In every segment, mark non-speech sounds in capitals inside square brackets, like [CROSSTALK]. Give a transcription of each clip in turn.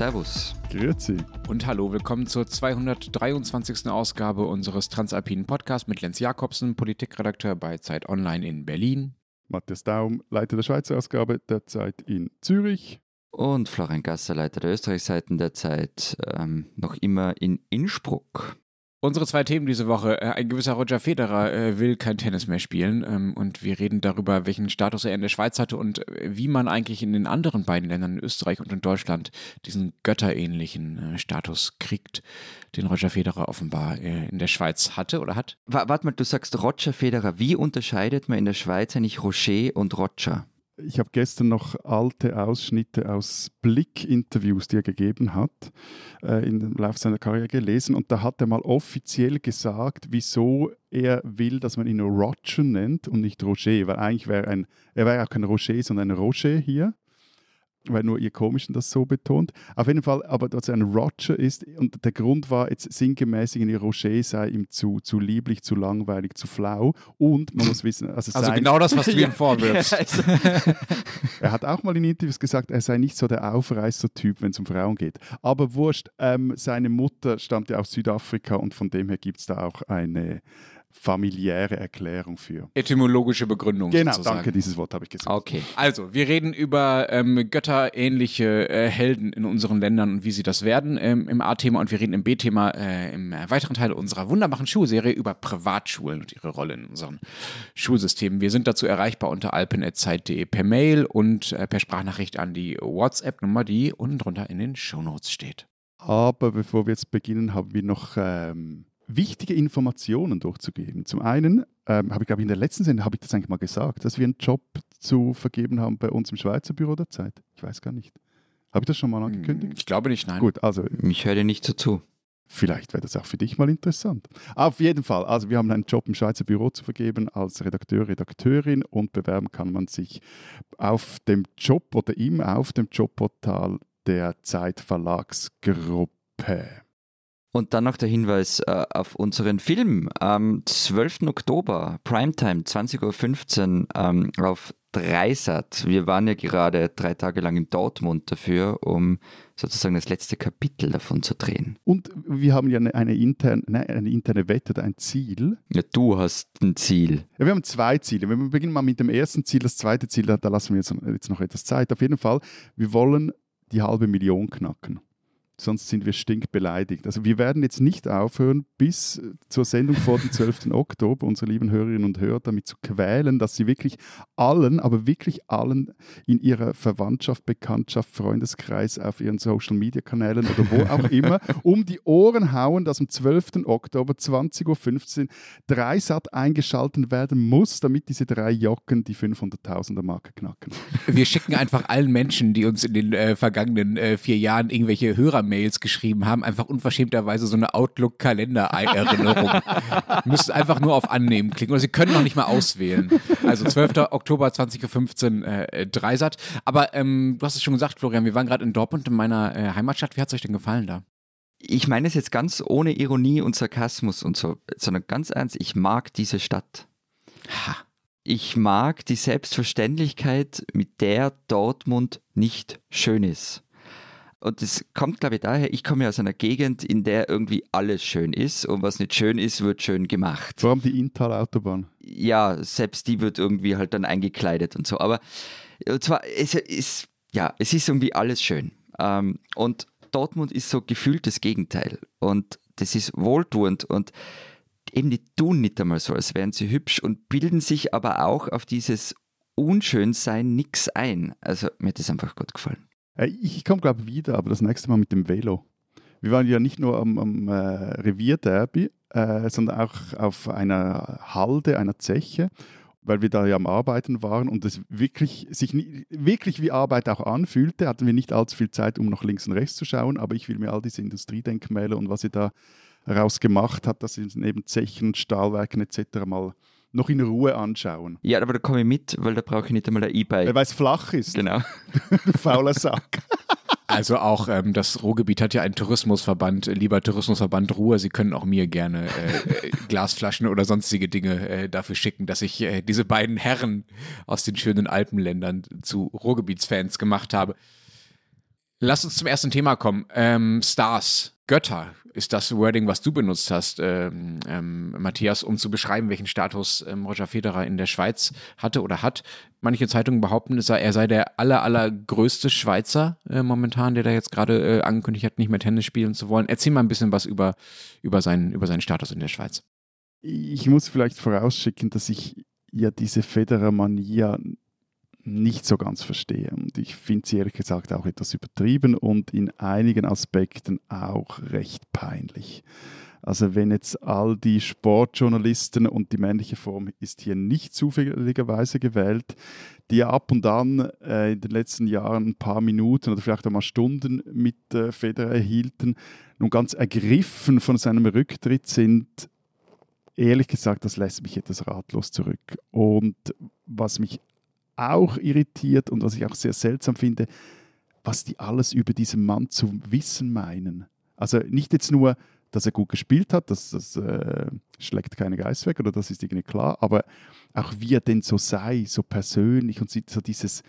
Servus. Grüezi. Und hallo, willkommen zur 223. Ausgabe unseres Transalpinen Podcasts mit Lenz Jakobsen, Politikredakteur bei Zeit Online in Berlin. Matthias Daum, Leiter der Schweizer Ausgabe der Zeit in Zürich. Und Florian Gasser, Leiter der Österreichseiten der Zeit, ähm, noch immer in Innsbruck. Unsere zwei Themen diese Woche. Äh, ein gewisser Roger Federer äh, will kein Tennis mehr spielen ähm, und wir reden darüber, welchen Status er in der Schweiz hatte und äh, wie man eigentlich in den anderen beiden Ländern, in Österreich und in Deutschland, diesen götterähnlichen Status kriegt, den Roger Federer offenbar in der Schweiz hatte oder hat. Warte mal, du sagst Roger Federer. Wie unterscheidet man in der Schweiz eigentlich Roger und Roger? Ich habe gestern noch alte Ausschnitte aus Blick-Interviews, die er gegeben hat, äh, im Laufe seiner Karriere gelesen. Und da hat er mal offiziell gesagt, wieso er will, dass man ihn Roger nennt und nicht Roger, weil eigentlich wäre er wäre auch kein Roger, sondern ein Roger hier weil nur ihr Komischen das so betont. Auf jeden Fall, aber dass er ein Roger ist und der Grund war jetzt sinngemäß, ihr Roger sei ihm zu, zu lieblich, zu langweilig, zu flau und man muss wissen, also, also genau das, was du [LAUGHS] ihm vorwirfst. Also [LAUGHS] er hat auch mal in Interviews gesagt, er sei nicht so der Aufreißer-Typ, wenn es um Frauen geht. Aber wurscht, ähm, seine Mutter stammt ja aus Südafrika und von dem her gibt es da auch eine familiäre Erklärung für. Etymologische Begründung. Genau, sozusagen. danke, dieses Wort habe ich gesagt. Okay. Also, wir reden über ähm, götterähnliche äh, Helden in unseren Ländern und wie sie das werden ähm, im A-Thema und wir reden im B-Thema äh, im weiteren Teil unserer wunderbaren Schulserie über Privatschulen und ihre Rolle in unseren Schulsystemen. Wir sind dazu erreichbar unter alpen.zeit.de per Mail und äh, per Sprachnachricht an die WhatsApp-Nummer, die unten drunter in den Shownotes steht. Aber bevor wir jetzt beginnen, haben wir noch ähm, wichtige Informationen durchzugeben. Zum einen ähm, habe ich, glaube ich, in der letzten Sendung habe ich das eigentlich mal gesagt, dass wir einen Job zu vergeben haben bei uns im Schweizer Büro der Zeit. Ich weiß gar nicht. Habe ich das schon mal angekündigt? Ich glaube nicht, nein. Gut, also. Ich höre dir nicht so zu. Vielleicht wäre das auch für dich mal interessant. Auf jeden Fall, also wir haben einen Job im Schweizer Büro zu vergeben als Redakteur, Redakteurin und bewerben kann man sich auf dem Job oder im auf dem Jobportal der Zeit Verlagsgruppe. Und dann noch der Hinweis äh, auf unseren Film am 12. Oktober, Primetime, 20.15 Uhr ähm, auf Dreisat. Wir waren ja gerade drei Tage lang in Dortmund dafür, um sozusagen das letzte Kapitel davon zu drehen. Und wir haben ja eine, eine, interne, nein, eine interne Wette ein Ziel. Ja, du hast ein Ziel. Ja, wir haben zwei Ziele. Wir beginnen mal mit dem ersten Ziel. Das zweite Ziel, da, da lassen wir jetzt, jetzt noch etwas Zeit. Auf jeden Fall, wir wollen die halbe Million knacken sonst sind wir stinkbeleidigt. Also wir werden jetzt nicht aufhören, bis zur Sendung vor dem 12. Oktober unsere lieben Hörerinnen und Hörer damit zu quälen, dass sie wirklich allen, aber wirklich allen in ihrer Verwandtschaft, Bekanntschaft, Freundeskreis, auf ihren Social-Media-Kanälen oder wo auch immer [LAUGHS] um die Ohren hauen, dass am 12. Oktober 20.15 Uhr Dreisat eingeschaltet werden muss, damit diese drei Jocken die 500.000er Marke knacken. Wir schicken einfach allen Menschen, die uns in den äh, vergangenen äh, vier Jahren irgendwelche Hörer Mails geschrieben haben, einfach unverschämterweise so eine Outlook-Kalender-Erinnerung. [LAUGHS] Müssen einfach nur auf Annehmen klicken. Oder sie können noch nicht mal auswählen. Also 12. Oktober 20.15 Uhr äh, Dreisat. Aber ähm, du hast es schon gesagt, Florian, wir waren gerade in Dortmund, in meiner äh, Heimatstadt. Wie hat es euch denn gefallen da? Ich meine es jetzt ganz ohne Ironie und Sarkasmus und so, sondern ganz ernst, ich mag diese Stadt. Ha. Ich mag die Selbstverständlichkeit, mit der Dortmund nicht schön ist. Und das kommt, glaube ich, daher, ich komme ja aus einer Gegend, in der irgendwie alles schön ist und was nicht schön ist, wird schön gemacht. Vor allem die Inntal-Autobahn. Ja, selbst die wird irgendwie halt dann eingekleidet und so. Aber und zwar, es ist, ja, es ist irgendwie alles schön. Ähm, und Dortmund ist so gefühlt das Gegenteil. Und das ist wohltuend und eben die tun nicht einmal so, als wären sie hübsch und bilden sich aber auch auf dieses Unschönsein nichts ein. Also mir hat das einfach gut gefallen. Äh, ich komme, glaube ich, wieder, aber das nächste Mal mit dem Velo. Wir waren ja nicht nur am, am äh, Revierderby, äh, sondern auch auf einer Halde, einer Zeche, weil wir da ja am Arbeiten waren und es wirklich, sich wirklich wie Arbeit auch anfühlte. Hatten wir nicht allzu viel Zeit, um nach links und rechts zu schauen, aber ich will mir all diese Industriedenkmäler und was sie da rausgemacht hat, dass sie neben Zechen, Stahlwerken etc. mal noch in Ruhe anschauen. Ja, aber da komme ich mit, weil da brauche ich nicht einmal ein E-Bike. Weil es flach ist. Genau. du [LAUGHS] fauler Sack. Also auch ähm, das Ruhrgebiet hat ja einen Tourismusverband, lieber Tourismusverband Ruhr. Sie können auch mir gerne äh, äh, Glasflaschen oder sonstige Dinge äh, dafür schicken, dass ich äh, diese beiden Herren aus den schönen Alpenländern zu Ruhrgebietsfans gemacht habe. Lass uns zum ersten Thema kommen. Ähm, Stars, Götter ist das Wording, was du benutzt hast, ähm, ähm, Matthias, um zu beschreiben, welchen Status ähm, Roger Federer in der Schweiz hatte oder hat. Manche Zeitungen behaupten, er sei, er sei der aller, allergrößte Schweizer äh, momentan, der da jetzt gerade äh, angekündigt hat, nicht mehr Tennis spielen zu wollen. Erzähl mal ein bisschen was über, über, seinen, über seinen Status in der Schweiz. Ich muss vielleicht vorausschicken, dass ich ja diese Federer-Mania nicht so ganz verstehe. Und ich finde sie ehrlich gesagt auch etwas übertrieben und in einigen Aspekten auch recht peinlich. Also wenn jetzt all die Sportjournalisten und die männliche Form ist hier nicht zufälligerweise gewählt, die ab und an äh, in den letzten Jahren ein paar Minuten oder vielleicht auch mal Stunden mit äh, Federer erhielten, nun ganz ergriffen von seinem Rücktritt sind, ehrlich gesagt, das lässt mich etwas ratlos zurück. Und was mich auch irritiert und was ich auch sehr seltsam finde, was die alles über diesen Mann zu wissen meinen. Also nicht jetzt nur, dass er gut gespielt hat, das, das äh, schlägt keine Geist weg oder das ist irgendwie klar, aber auch wie er denn so sei, so persönlich und so dieses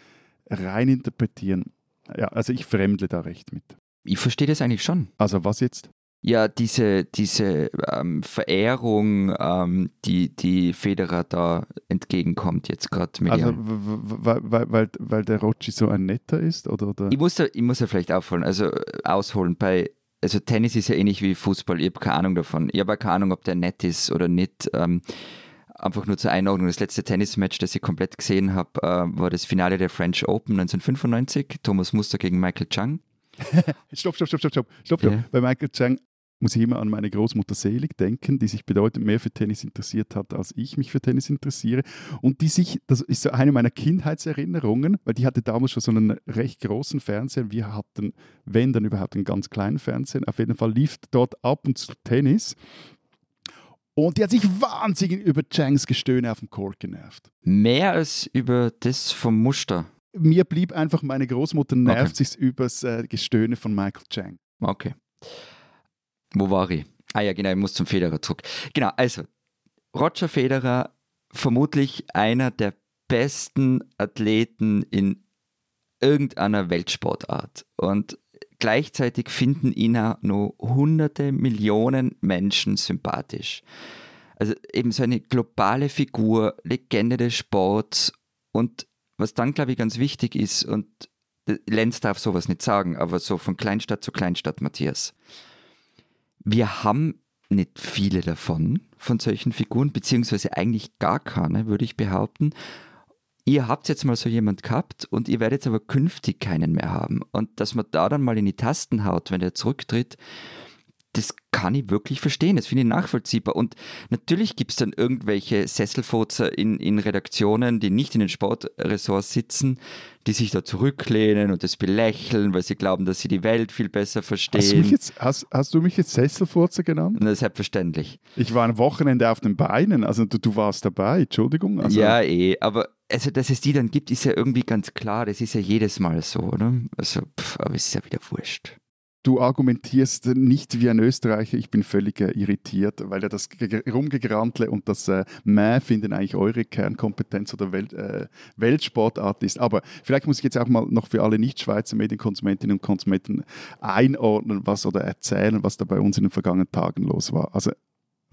reininterpretieren. Ja, also ich fremdle da recht mit. Ich verstehe das eigentlich schon. Also was jetzt? Ja, diese, diese ähm, Verehrung, ähm, die, die Federer da entgegenkommt jetzt gerade. Also weil, weil, weil der Rocci so ein netter ist? Oder, oder? Ich, muss da, ich muss ja vielleicht aufholen, also äh, ausholen. Bei, also Tennis ist ja ähnlich wie Fußball, ich habe keine Ahnung davon. Ich habe keine Ahnung, ob der nett ist oder nicht. Ähm, einfach nur zur Einordnung, das letzte Tennismatch, das ich komplett gesehen habe, äh, war das Finale der French Open 1995, Thomas Muster gegen Michael Chang. [LAUGHS] stopp, stopp, stopp, stopp, stopp, stopp. Ja. Bei Michael Chang muss ich immer an meine Großmutter Selig denken, die sich bedeutend mehr für Tennis interessiert hat, als ich mich für Tennis interessiere. Und die sich, das ist so eine meiner Kindheitserinnerungen, weil die hatte damals schon so einen recht großen Fernseher. Wir hatten, wenn dann überhaupt, einen ganz kleinen Fernseher. Auf jeden Fall lief dort ab und zu Tennis. Und die hat sich wahnsinnig über Changs Gestöhne auf dem Court genervt. Mehr als über das vom Muster. Mir blieb einfach, meine Großmutter nervt okay. sich über das äh, Gestöhne von Michael Chang. Okay. Wo war ich? Ah ja, genau, ich muss zum Federer zurück. Genau, also Roger Federer, vermutlich einer der besten Athleten in irgendeiner Weltsportart. Und gleichzeitig finden ihn auch nur hunderte Millionen Menschen sympathisch. Also eben so eine globale Figur, Legende des Sports und was dann, glaube ich, ganz wichtig ist, und Lenz darf sowas nicht sagen, aber so von Kleinstadt zu Kleinstadt, Matthias. Wir haben nicht viele davon, von solchen Figuren, beziehungsweise eigentlich gar keine, würde ich behaupten. Ihr habt jetzt mal so jemand gehabt und ihr werdet aber künftig keinen mehr haben. Und dass man da dann mal in die Tasten haut, wenn er zurücktritt, das kann ich wirklich verstehen, das finde ich nachvollziehbar. Und natürlich gibt es dann irgendwelche Sesselfurzer in, in Redaktionen, die nicht in den Sportressorts sitzen, die sich da zurücklehnen und das belächeln, weil sie glauben, dass sie die Welt viel besser verstehen. Hast du mich jetzt, hast, hast du mich jetzt Sesselfurzer genannt? Na, selbstverständlich. Ich war am Wochenende auf den Beinen, also du, du warst dabei, Entschuldigung. Also. Ja, eh, aber also, dass es die dann gibt, ist ja irgendwie ganz klar, das ist ja jedes Mal so, oder? Also, pff, aber es ist ja wieder wurscht du argumentierst nicht wie ein Österreicher. Ich bin völlig äh, irritiert, weil ja das Rumgegrantle und das äh, Mäh finden eigentlich eure Kernkompetenz oder Welt, äh, Weltsportart ist. Aber vielleicht muss ich jetzt auch mal noch für alle Nicht-Schweizer Medienkonsumentinnen und Konsumenten einordnen, was oder erzählen, was da bei uns in den vergangenen Tagen los war. Also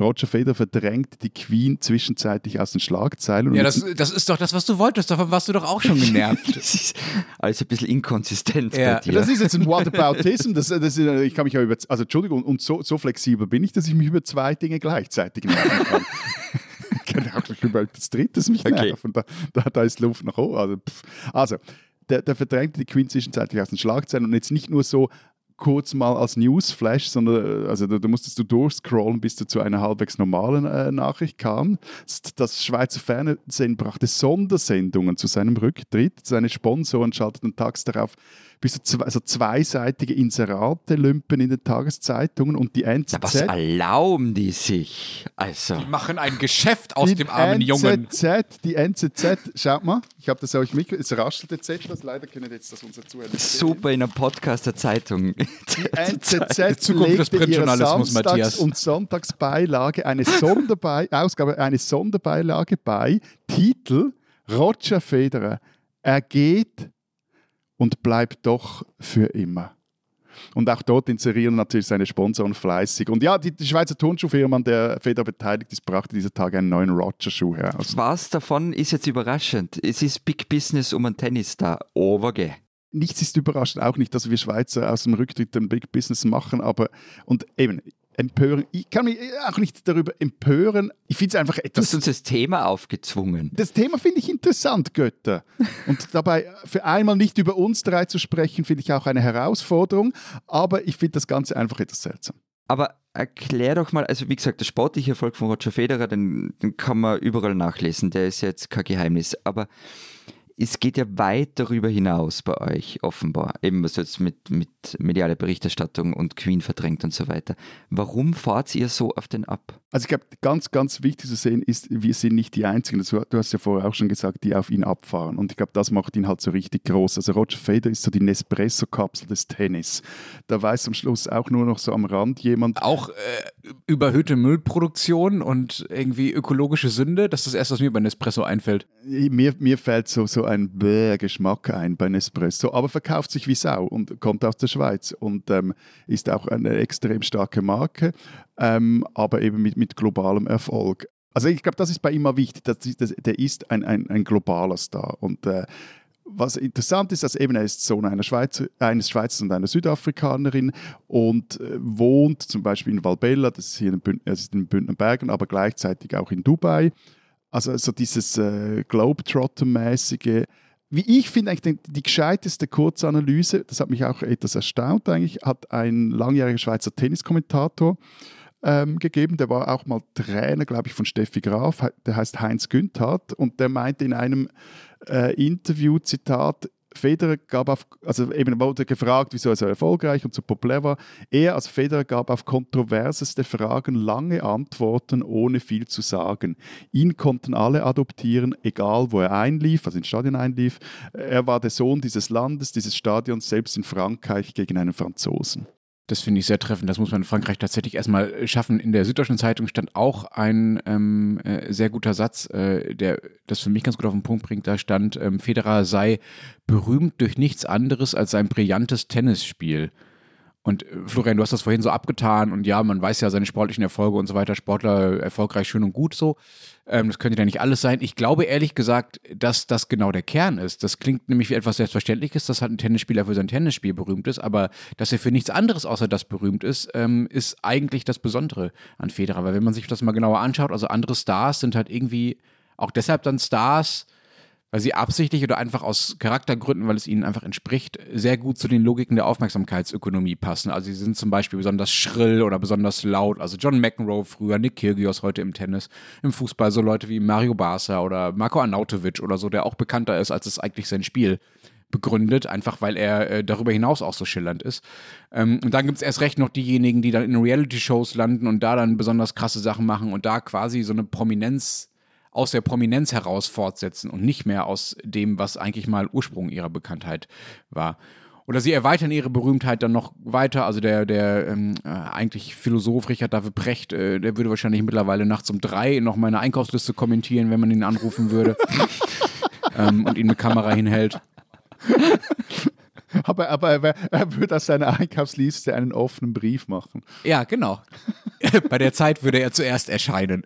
Roger Federer verdrängt die Queen zwischenzeitlich aus den Schlagzeilen. Ja, das, das, ist doch das, was du wolltest. Davon warst du doch auch schon genervt. [LAUGHS] das ist alles ein bisschen inkonsistent ja. bei dir. Das ist jetzt ein Whataboutism. Das, das ist, ich kann mich ja über, also Entschuldigung, und so, so flexibel bin ich, dass ich mich über zwei Dinge gleichzeitig nerven kann. [LAUGHS] ich kann auch nicht über das dritte mich okay. nerven. Da, da, da, ist Luft nach oben. Also, also der, der verdrängte die Queen zwischenzeitlich aus den Schlagzeilen und jetzt nicht nur so, kurz mal als Newsflash, sondern äh, also da, da, musstest du durchscrollen, bis du zu einer halbwegs normalen äh, Nachricht kam. Das Schweizer Fernsehen brachte Sondersendungen zu seinem Rücktritt. Seine Sponsoren schalteten tags darauf bis zu zwei, also zweiseitige Inserate lümpen in den Tageszeitungen und die NZZ. Ja, was erlauben die sich? Also. Die machen ein Geschäft aus dem armen NZZ, Jungen. Die NZZ, schaut mal, ich habe das auch mit, es raschelt jetzt etwas, leider können jetzt das unser Zuhörer Super in einem Podcast der Zeitung. Die [LAUGHS] NZZ Zukunft des Printjournalismus, Matthias. und Sonntagsbeilage, eine Sonderbe [LAUGHS] Ausgabe, eine Sonderbeilage bei, Titel Roger Federer, er geht und bleibt doch für immer. Und auch dort inserieren natürlich seine Sponsoren fleißig. Und ja, die, die Schweizer Turnschuhfirma, an der Feder beteiligt ist, brachte dieser Tag einen neuen Roger-Schuh heraus. Was davon ist jetzt überraschend? Es ist Big Business um einen Tennisstar. Overge. Nichts ist überraschend, auch nicht, dass wir Schweizer aus dem Rücktritt ein Big Business machen, aber und eben, empören. Ich kann mich auch nicht darüber empören. Ich finde es einfach etwas. Du hast uns das Thema aufgezwungen. Das Thema finde ich interessant, Götter. [LAUGHS] Und dabei für einmal nicht über uns drei zu sprechen, finde ich auch eine Herausforderung. Aber ich finde das Ganze einfach etwas seltsam. Aber erklär doch mal, also wie gesagt, der sportliche Erfolg von Roger Federer, den, den kann man überall nachlesen. Der ist jetzt kein Geheimnis. Aber es geht ja weit darüber hinaus bei euch, offenbar. Eben, was jetzt mit, mit medialer Berichterstattung und Queen verdrängt und so weiter. Warum fahrt ihr so auf den ab? Also ich glaube, ganz, ganz wichtig zu sehen ist, wir sind nicht die Einzigen, du hast ja vorher auch schon gesagt, die auf ihn abfahren. Und ich glaube, das macht ihn halt so richtig groß. Also Roger Federer ist so die Nespresso-Kapsel des Tennis. Da weiß am Schluss auch nur noch so am Rand jemand. Auch äh, überhöhte Müllproduktion und irgendwie ökologische Sünde, das ist das erste, was mir bei Nespresso einfällt. Mir, mir fällt so, so ein Bäh-Geschmack ein bei Nespresso, aber verkauft sich wie Sau und kommt aus der Schweiz und ähm, ist auch eine extrem starke Marke, ähm, aber eben mit, mit globalem Erfolg. Also ich glaube, das ist bei ihm mal wichtig, dass, dass, der ist ein, ein, ein globaler Star und äh, was interessant ist, dass eben er ist Sohn einer Schweizer, eines Schweizers und einer Südafrikanerin und äh, wohnt zum Beispiel in Valbella, das ist hier in, Bünd, in Bündner Bergen, aber gleichzeitig auch in Dubai. Also so dieses äh, Globetrotter-mäßige. Wie ich finde, eigentlich die, gescheiteste Kurzanalyse, das hat mich auch etwas erstaunt eigentlich, hat ein langjähriger Schweizer Tenniskommentator ähm, gegeben. Der war auch mal Trainer, glaube ich, von Steffi Graf. Der heißt Heinz Günthardt und der meinte in einem äh, Interview, Zitat, Federer gab auf, also eben wurde gefragt, wieso er so erfolgreich und so populär war. Er als Federer gab auf kontroverseste Fragen lange Antworten, ohne viel zu sagen. Ihn konnten alle adoptieren, egal wo er einlief, also ins Stadion einlief. Er war der Sohn dieses Landes, dieses Stadions, selbst in Frankreich gegen einen Franzosen. Das finde ich sehr treffend. Das muss man in Frankreich tatsächlich erstmal schaffen. In der Süddeutschen Zeitung stand auch ein ähm, äh, sehr guter Satz, äh, der das für mich ganz gut auf den Punkt bringt. Da stand, ähm, Federer sei berühmt durch nichts anderes als sein brillantes Tennisspiel. Und äh, Florian, du hast das vorhin so abgetan und ja, man weiß ja seine sportlichen Erfolge und so weiter, Sportler erfolgreich, schön und gut so. Ähm, das könnte ja nicht alles sein. Ich glaube ehrlich gesagt, dass das genau der Kern ist. Das klingt nämlich wie etwas Selbstverständliches, dass halt ein Tennisspieler für sein Tennisspiel berühmt ist, aber dass er für nichts anderes außer das berühmt ist, ähm, ist eigentlich das Besondere an Federer. Weil wenn man sich das mal genauer anschaut, also andere Stars sind halt irgendwie auch deshalb dann Stars, weil sie absichtlich oder einfach aus Charaktergründen, weil es ihnen einfach entspricht, sehr gut zu den Logiken der Aufmerksamkeitsökonomie passen. Also sie sind zum Beispiel besonders schrill oder besonders laut. Also John McEnroe früher, Nick Kyrgios heute im Tennis, im Fußball so Leute wie Mario Barca oder Marco Arnautovic oder so, der auch bekannter ist, als es eigentlich sein Spiel begründet, einfach weil er äh, darüber hinaus auch so schillernd ist. Ähm, und dann gibt es erst recht noch diejenigen, die dann in Reality-Shows landen und da dann besonders krasse Sachen machen und da quasi so eine Prominenz aus der Prominenz heraus fortsetzen und nicht mehr aus dem, was eigentlich mal Ursprung ihrer Bekanntheit war. Oder sie erweitern ihre Berühmtheit dann noch weiter. Also der, der ähm, äh, eigentlich Philosoph Richard David Precht, äh, der würde wahrscheinlich mittlerweile nachts um drei noch meine Einkaufsliste kommentieren, wenn man ihn anrufen würde [LAUGHS] ähm, und ihm eine Kamera hinhält. [LAUGHS] Aber, aber er, er, würde aus seiner Einkaufsliste einen offenen Brief machen. Ja, genau. [LAUGHS] Bei der Zeit würde er zuerst erscheinen.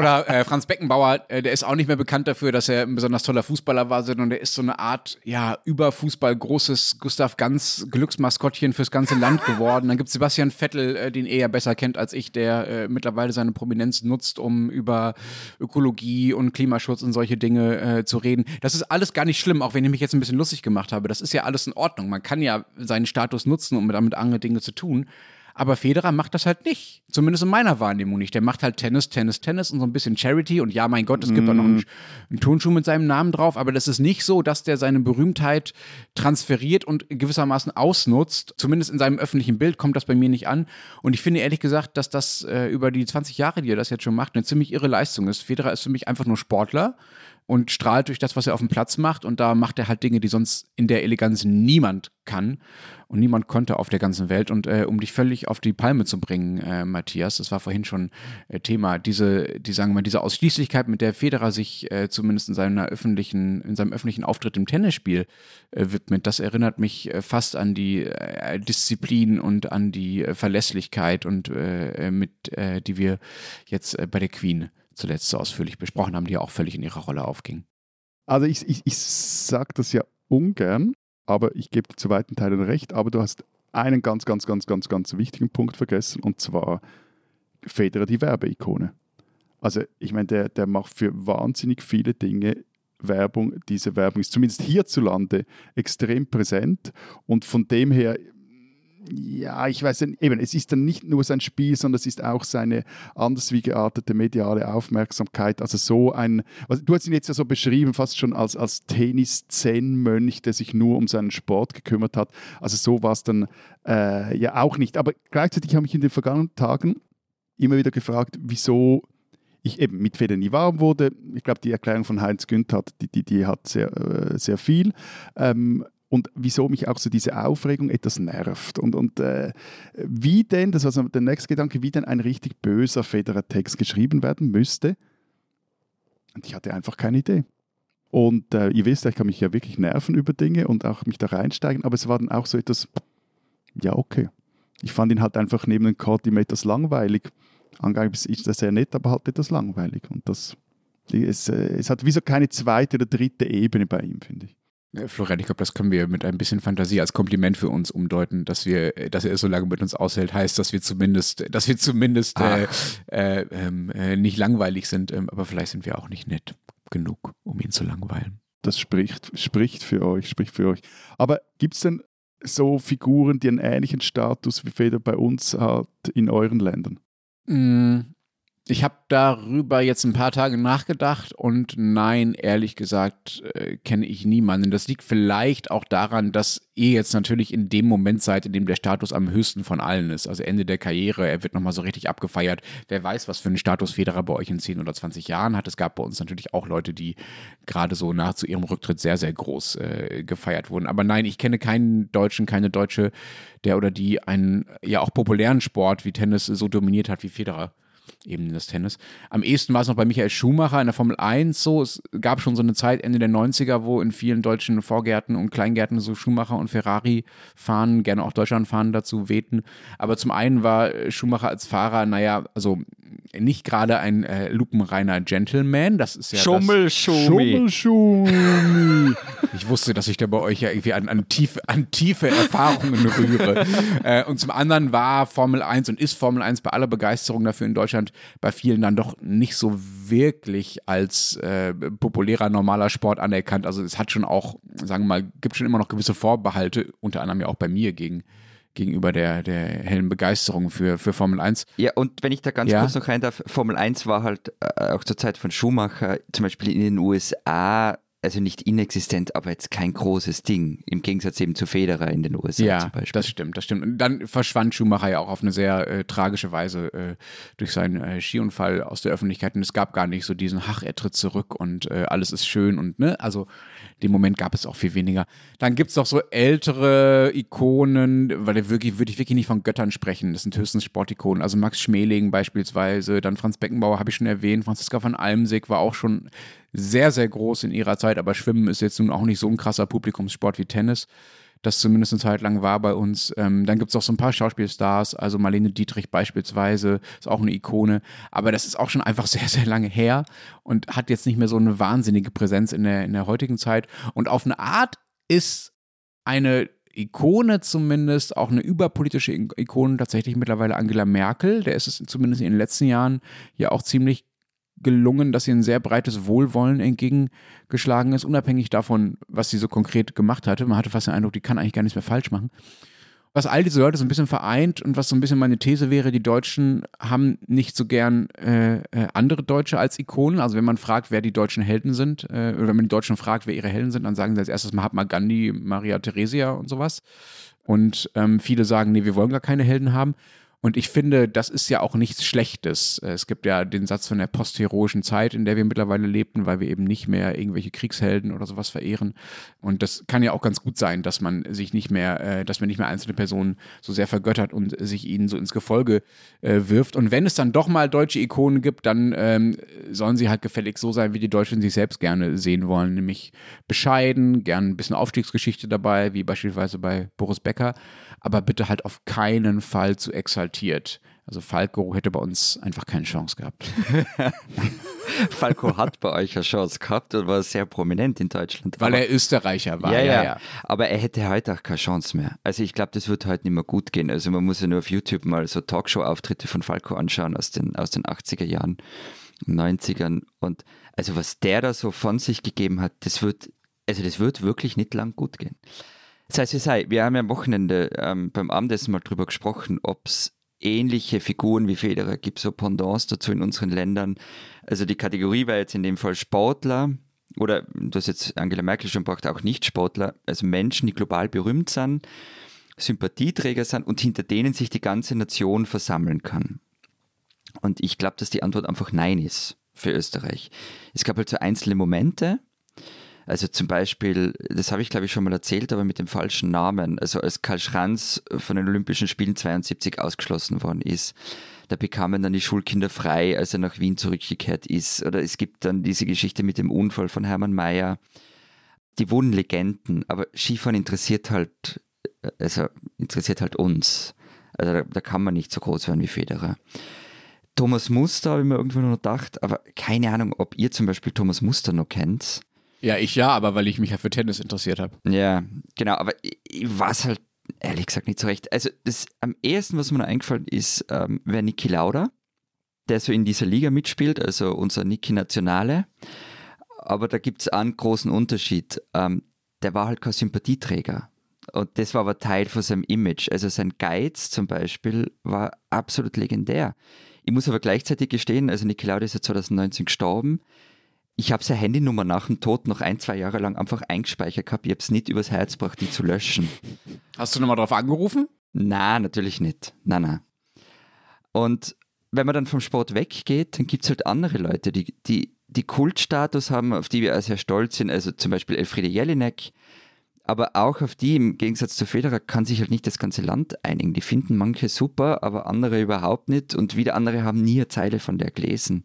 Oder äh, Franz Beckenbauer, äh, der ist auch nicht mehr bekannt dafür, dass er ein besonders toller Fußballer war, sondern der ist so eine Art, ja, über Fußball großes Gustav Ganz Glücksmaskottchen fürs ganze Land geworden. Dann gibt es Sebastian Vettel, äh, den er ja besser kennt als ich, der äh, mittlerweile seine Prominenz nutzt, um über Ökologie und Klimaschutz und solche Dinge äh, zu reden. Das ist alles gar nicht schlimm, auch wenn ich mich jetzt ein bisschen lustig gemacht habe. Das ist ja alles in Ordnung. Man kann ja seinen Status nutzen, um damit andere Dinge zu tun. Aber Federer macht das halt nicht. Zumindest in meiner Wahrnehmung nicht. Der macht halt Tennis, Tennis, Tennis und so ein bisschen Charity. Und ja, mein Gott, es gibt mm. auch noch einen, mhm. einen Turnschuh mit seinem Namen drauf. Aber das ist nicht so, dass der seine Berühmtheit transferiert und gewissermaßen ausnutzt. Zumindest in seinem öffentlichen Bild kommt das bei mir nicht an. Und ich finde ehrlich gesagt, dass das äh, über die 20 Jahre, die er das jetzt schon macht, eine ziemlich irre Leistung ist. Federer ist für mich einfach nur Sportler und strahlt durch das, was er auf dem Platz macht. Und da macht er halt Dinge, die sonst in der Eleganz niemand kann und niemand konnte auf der ganzen Welt. Und äh, um dich völlig auf die Palme zu bringen, äh, Matthias, das war vorhin schon äh, Thema, diese, die sagen wir mal, diese Ausschließlichkeit, mit der Federer sich äh, zumindest in seiner öffentlichen, in seinem öffentlichen Auftritt im Tennisspiel äh, widmet, das erinnert mich äh, fast an die Disziplin und an die Verlässlichkeit und mit, die wir jetzt bei der Queen zuletzt so ausführlich besprochen haben, die ja auch völlig in ihrer Rolle aufging. Also ich, ich, ich sage das ja ungern, aber ich gebe dir zu weiten Teilen recht, aber du hast einen ganz, ganz, ganz, ganz, ganz wichtigen Punkt vergessen und zwar Federer die Werbeikone. Also ich meine, der, der macht für wahnsinnig viele Dinge Werbung. Diese Werbung ist zumindest hierzulande extrem präsent und von dem her ja, ich weiß eben, es ist dann nicht nur sein Spiel, sondern es ist auch seine anders wie geartete mediale Aufmerksamkeit. Also so ein, also du hast ihn jetzt ja so beschrieben, fast schon als, als Tennis-Zen-Mönch, der sich nur um seinen Sport gekümmert hat. Also so war es dann äh, ja auch nicht. Aber gleichzeitig habe ich in den vergangenen Tagen immer wieder gefragt, wieso ich eben mit Feder nie warm wurde. Ich glaube, die Erklärung von Heinz Günther, die, die, die hat sehr, äh, sehr viel. Ähm, und wieso mich auch so diese Aufregung etwas nervt. Und, und äh, wie denn, das war so der nächste Gedanke, wie denn ein richtig böser Federer-Text geschrieben werden müsste. Und ich hatte einfach keine Idee. Und äh, ihr wisst, ich kann mich ja wirklich nerven über Dinge und auch mich da reinsteigen, aber es war dann auch so etwas, ja, okay. Ich fand ihn halt einfach neben dem Kartim etwas langweilig. Angeblich ist er sehr nett, aber halt etwas langweilig. Und das, es, äh, es hat wie so keine zweite oder dritte Ebene bei ihm, finde ich. Florian, ich glaube, das können wir mit ein bisschen Fantasie als Kompliment für uns umdeuten, dass wir, dass er so lange mit uns aushält, heißt, dass wir zumindest, dass wir zumindest äh, äh, ähm, äh, nicht langweilig sind, ähm, aber vielleicht sind wir auch nicht nett genug, um ihn zu langweilen. Das spricht, spricht für euch, spricht für euch. Aber gibt es denn so Figuren, die einen ähnlichen Status wie Feder bei uns hat in euren Ländern? Mm, ich habe darüber jetzt ein paar Tage nachgedacht und nein, ehrlich gesagt, äh, kenne ich niemanden. Das liegt vielleicht auch daran, dass ihr jetzt natürlich in dem Moment seid, in dem der Status am höchsten von allen ist. Also Ende der Karriere, er wird nochmal so richtig abgefeiert. Wer weiß, was für einen Status Federer bei euch in 10 oder 20 Jahren hat. Es gab bei uns natürlich auch Leute, die gerade so nach zu ihrem Rücktritt sehr, sehr groß äh, gefeiert wurden. Aber nein, ich kenne keinen Deutschen, keine Deutsche, der oder die einen ja auch populären Sport wie Tennis so dominiert hat wie Federer eben das Tennis. Am ehesten war es noch bei Michael Schumacher in der Formel 1 so. Es gab schon so eine Zeit Ende der 90er, wo in vielen deutschen Vorgärten und Kleingärten so Schumacher und Ferrari fahren, gerne auch Deutschland fahren dazu wehten. Aber zum einen war Schumacher als Fahrer, naja, also nicht gerade ein äh, lupenreiner Gentleman. Das ist ja Schummelschumi. Schummelschumi. ich wusste, dass ich da bei euch ja irgendwie an, an, tiefe, an tiefe Erfahrungen rühre. [LAUGHS] äh, und zum anderen war Formel 1 und ist Formel 1 bei aller Begeisterung dafür in Deutschland bei vielen dann doch nicht so wirklich als äh, populärer, normaler Sport anerkannt. Also es hat schon auch, sagen wir mal, gibt schon immer noch gewisse Vorbehalte, unter anderem ja auch bei mir gegen gegenüber der, der hellen Begeisterung für, für Formel 1. Ja, und wenn ich da ganz ja. kurz noch rein darf, Formel 1 war halt äh, auch zur Zeit von Schumacher zum Beispiel in den USA also nicht inexistent, aber jetzt kein großes Ding, im Gegensatz eben zu Federer in den USA ja, zum Beispiel. das stimmt, das stimmt. Und dann verschwand Schumacher ja auch auf eine sehr äh, tragische Weise äh, durch seinen äh, Skiunfall aus der Öffentlichkeit und es gab gar nicht so diesen, ach, er tritt zurück und äh, alles ist schön und ne, also den Moment gab es auch viel weniger. Dann gibt es noch so ältere Ikonen, weil der wirklich, würde ich wirklich nicht von Göttern sprechen. Das sind höchstens Sportikonen. Also Max Schmeling beispielsweise, dann Franz Beckenbauer habe ich schon erwähnt, Franziska von Almsig war auch schon sehr, sehr groß in ihrer Zeit, aber Schwimmen ist jetzt nun auch nicht so ein krasser Publikumssport wie Tennis das zumindest eine Zeit lang war bei uns. Ähm, dann gibt es auch so ein paar Schauspielstars, also Marlene Dietrich beispielsweise, ist auch eine Ikone, aber das ist auch schon einfach [LAUGHS] sehr, sehr lange her und hat jetzt nicht mehr so eine wahnsinnige Präsenz in der, in der heutigen Zeit. Und auf eine Art ist eine Ikone zumindest, auch eine überpolitische Ikone tatsächlich mittlerweile Angela Merkel. Der ist es zumindest in den letzten Jahren ja auch ziemlich gelungen, dass ihr ein sehr breites Wohlwollen entgegengeschlagen ist, unabhängig davon, was sie so konkret gemacht hatte. Man hatte fast den Eindruck, die kann eigentlich gar nichts mehr falsch machen. Was all diese Leute so ein bisschen vereint und was so ein bisschen meine These wäre, die Deutschen haben nicht so gern äh, äh, andere Deutsche als Ikonen. Also wenn man fragt, wer die deutschen Helden sind, äh, oder wenn man die Deutschen fragt, wer ihre Helden sind, dann sagen sie als erstes Mahatma Gandhi, Maria Theresia und sowas. Und ähm, viele sagen, nee, wir wollen gar keine Helden haben. Und ich finde, das ist ja auch nichts Schlechtes. Es gibt ja den Satz von der postheroischen Zeit, in der wir mittlerweile lebten, weil wir eben nicht mehr irgendwelche Kriegshelden oder sowas verehren. Und das kann ja auch ganz gut sein, dass man sich nicht mehr, äh, dass man nicht mehr einzelne Personen so sehr vergöttert und sich ihnen so ins Gefolge äh, wirft. Und wenn es dann doch mal deutsche Ikonen gibt, dann ähm, sollen sie halt gefällig so sein, wie die Deutschen sich selbst gerne sehen wollen, nämlich bescheiden, gern ein bisschen Aufstiegsgeschichte dabei, wie beispielsweise bei Boris Becker aber bitte halt auf keinen Fall zu exaltiert. Also Falco hätte bei uns einfach keine Chance gehabt. [LAUGHS] Falco hat bei euch eine Chance gehabt und war sehr prominent in Deutschland. Weil aber, er Österreicher war. Ja, ja, ja, Aber er hätte heute auch keine Chance mehr. Also ich glaube, das wird heute nicht mehr gut gehen. Also man muss ja nur auf YouTube mal so Talkshow-Auftritte von Falco anschauen aus den, aus den 80er Jahren, 90ern. Und also was der da so von sich gegeben hat, das wird, also das wird wirklich nicht lang gut gehen. Sei es wie sei, wir haben ja am Wochenende ähm, beim Abendessen mal drüber gesprochen, ob es ähnliche Figuren wie Federer gibt, so Pendants dazu in unseren Ländern. Also die Kategorie war jetzt in dem Fall Sportler oder das jetzt Angela Merkel schon braucht, auch Nicht-Sportler, also Menschen, die global berühmt sind, Sympathieträger sind und hinter denen sich die ganze Nation versammeln kann. Und ich glaube, dass die Antwort einfach Nein ist für Österreich. Es gab halt so einzelne Momente, also zum Beispiel, das habe ich glaube ich schon mal erzählt, aber mit dem falschen Namen. Also als Karl Schranz von den Olympischen Spielen 72 ausgeschlossen worden ist, da bekamen dann die Schulkinder frei, als er nach Wien zurückgekehrt ist. Oder es gibt dann diese Geschichte mit dem Unfall von Hermann Mayer. Die wurden Legenden, aber Skifahren interessiert halt, also interessiert halt uns. Also da, da kann man nicht so groß werden wie Federer. Thomas Muster habe ich mir irgendwo noch gedacht, aber keine Ahnung, ob ihr zum Beispiel Thomas Muster noch kennt. Ja, ich ja, aber weil ich mich ja für Tennis interessiert habe. Ja, genau, aber ich, ich weiß halt ehrlich gesagt nicht so recht. Also das am ersten, was mir noch eingefallen ist, ähm, wäre Niki Lauda, der so in dieser Liga mitspielt, also unser Niki Nationale. Aber da gibt es einen großen Unterschied. Ähm, der war halt kein Sympathieträger. Und das war aber Teil von seinem Image. Also sein Geiz zum Beispiel war absolut legendär. Ich muss aber gleichzeitig gestehen, also Niki Lauda ist ja 2019 gestorben ich habe seine Handynummer nach dem Tod noch ein, zwei Jahre lang einfach eingespeichert gehabt. Ich habe es nicht übers Herz gebracht, die zu löschen. Hast du nochmal drauf angerufen? Nein, natürlich nicht. Nein, nein. Und wenn man dann vom Sport weggeht, dann gibt es halt andere Leute, die, die, die Kultstatus haben, auf die wir sehr stolz sind. Also zum Beispiel Elfriede Jelinek. Aber auch auf die, im Gegensatz zu Federer, kann sich halt nicht das ganze Land einigen. Die finden manche super, aber andere überhaupt nicht. Und wieder andere haben nie eine Zeile von der gelesen.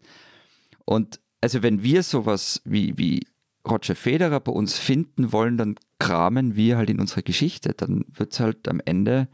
Und also wenn wir sowas wie, wie Roger Federer bei uns finden wollen, dann kramen wir halt in unserer Geschichte. Dann wird es halt am Ende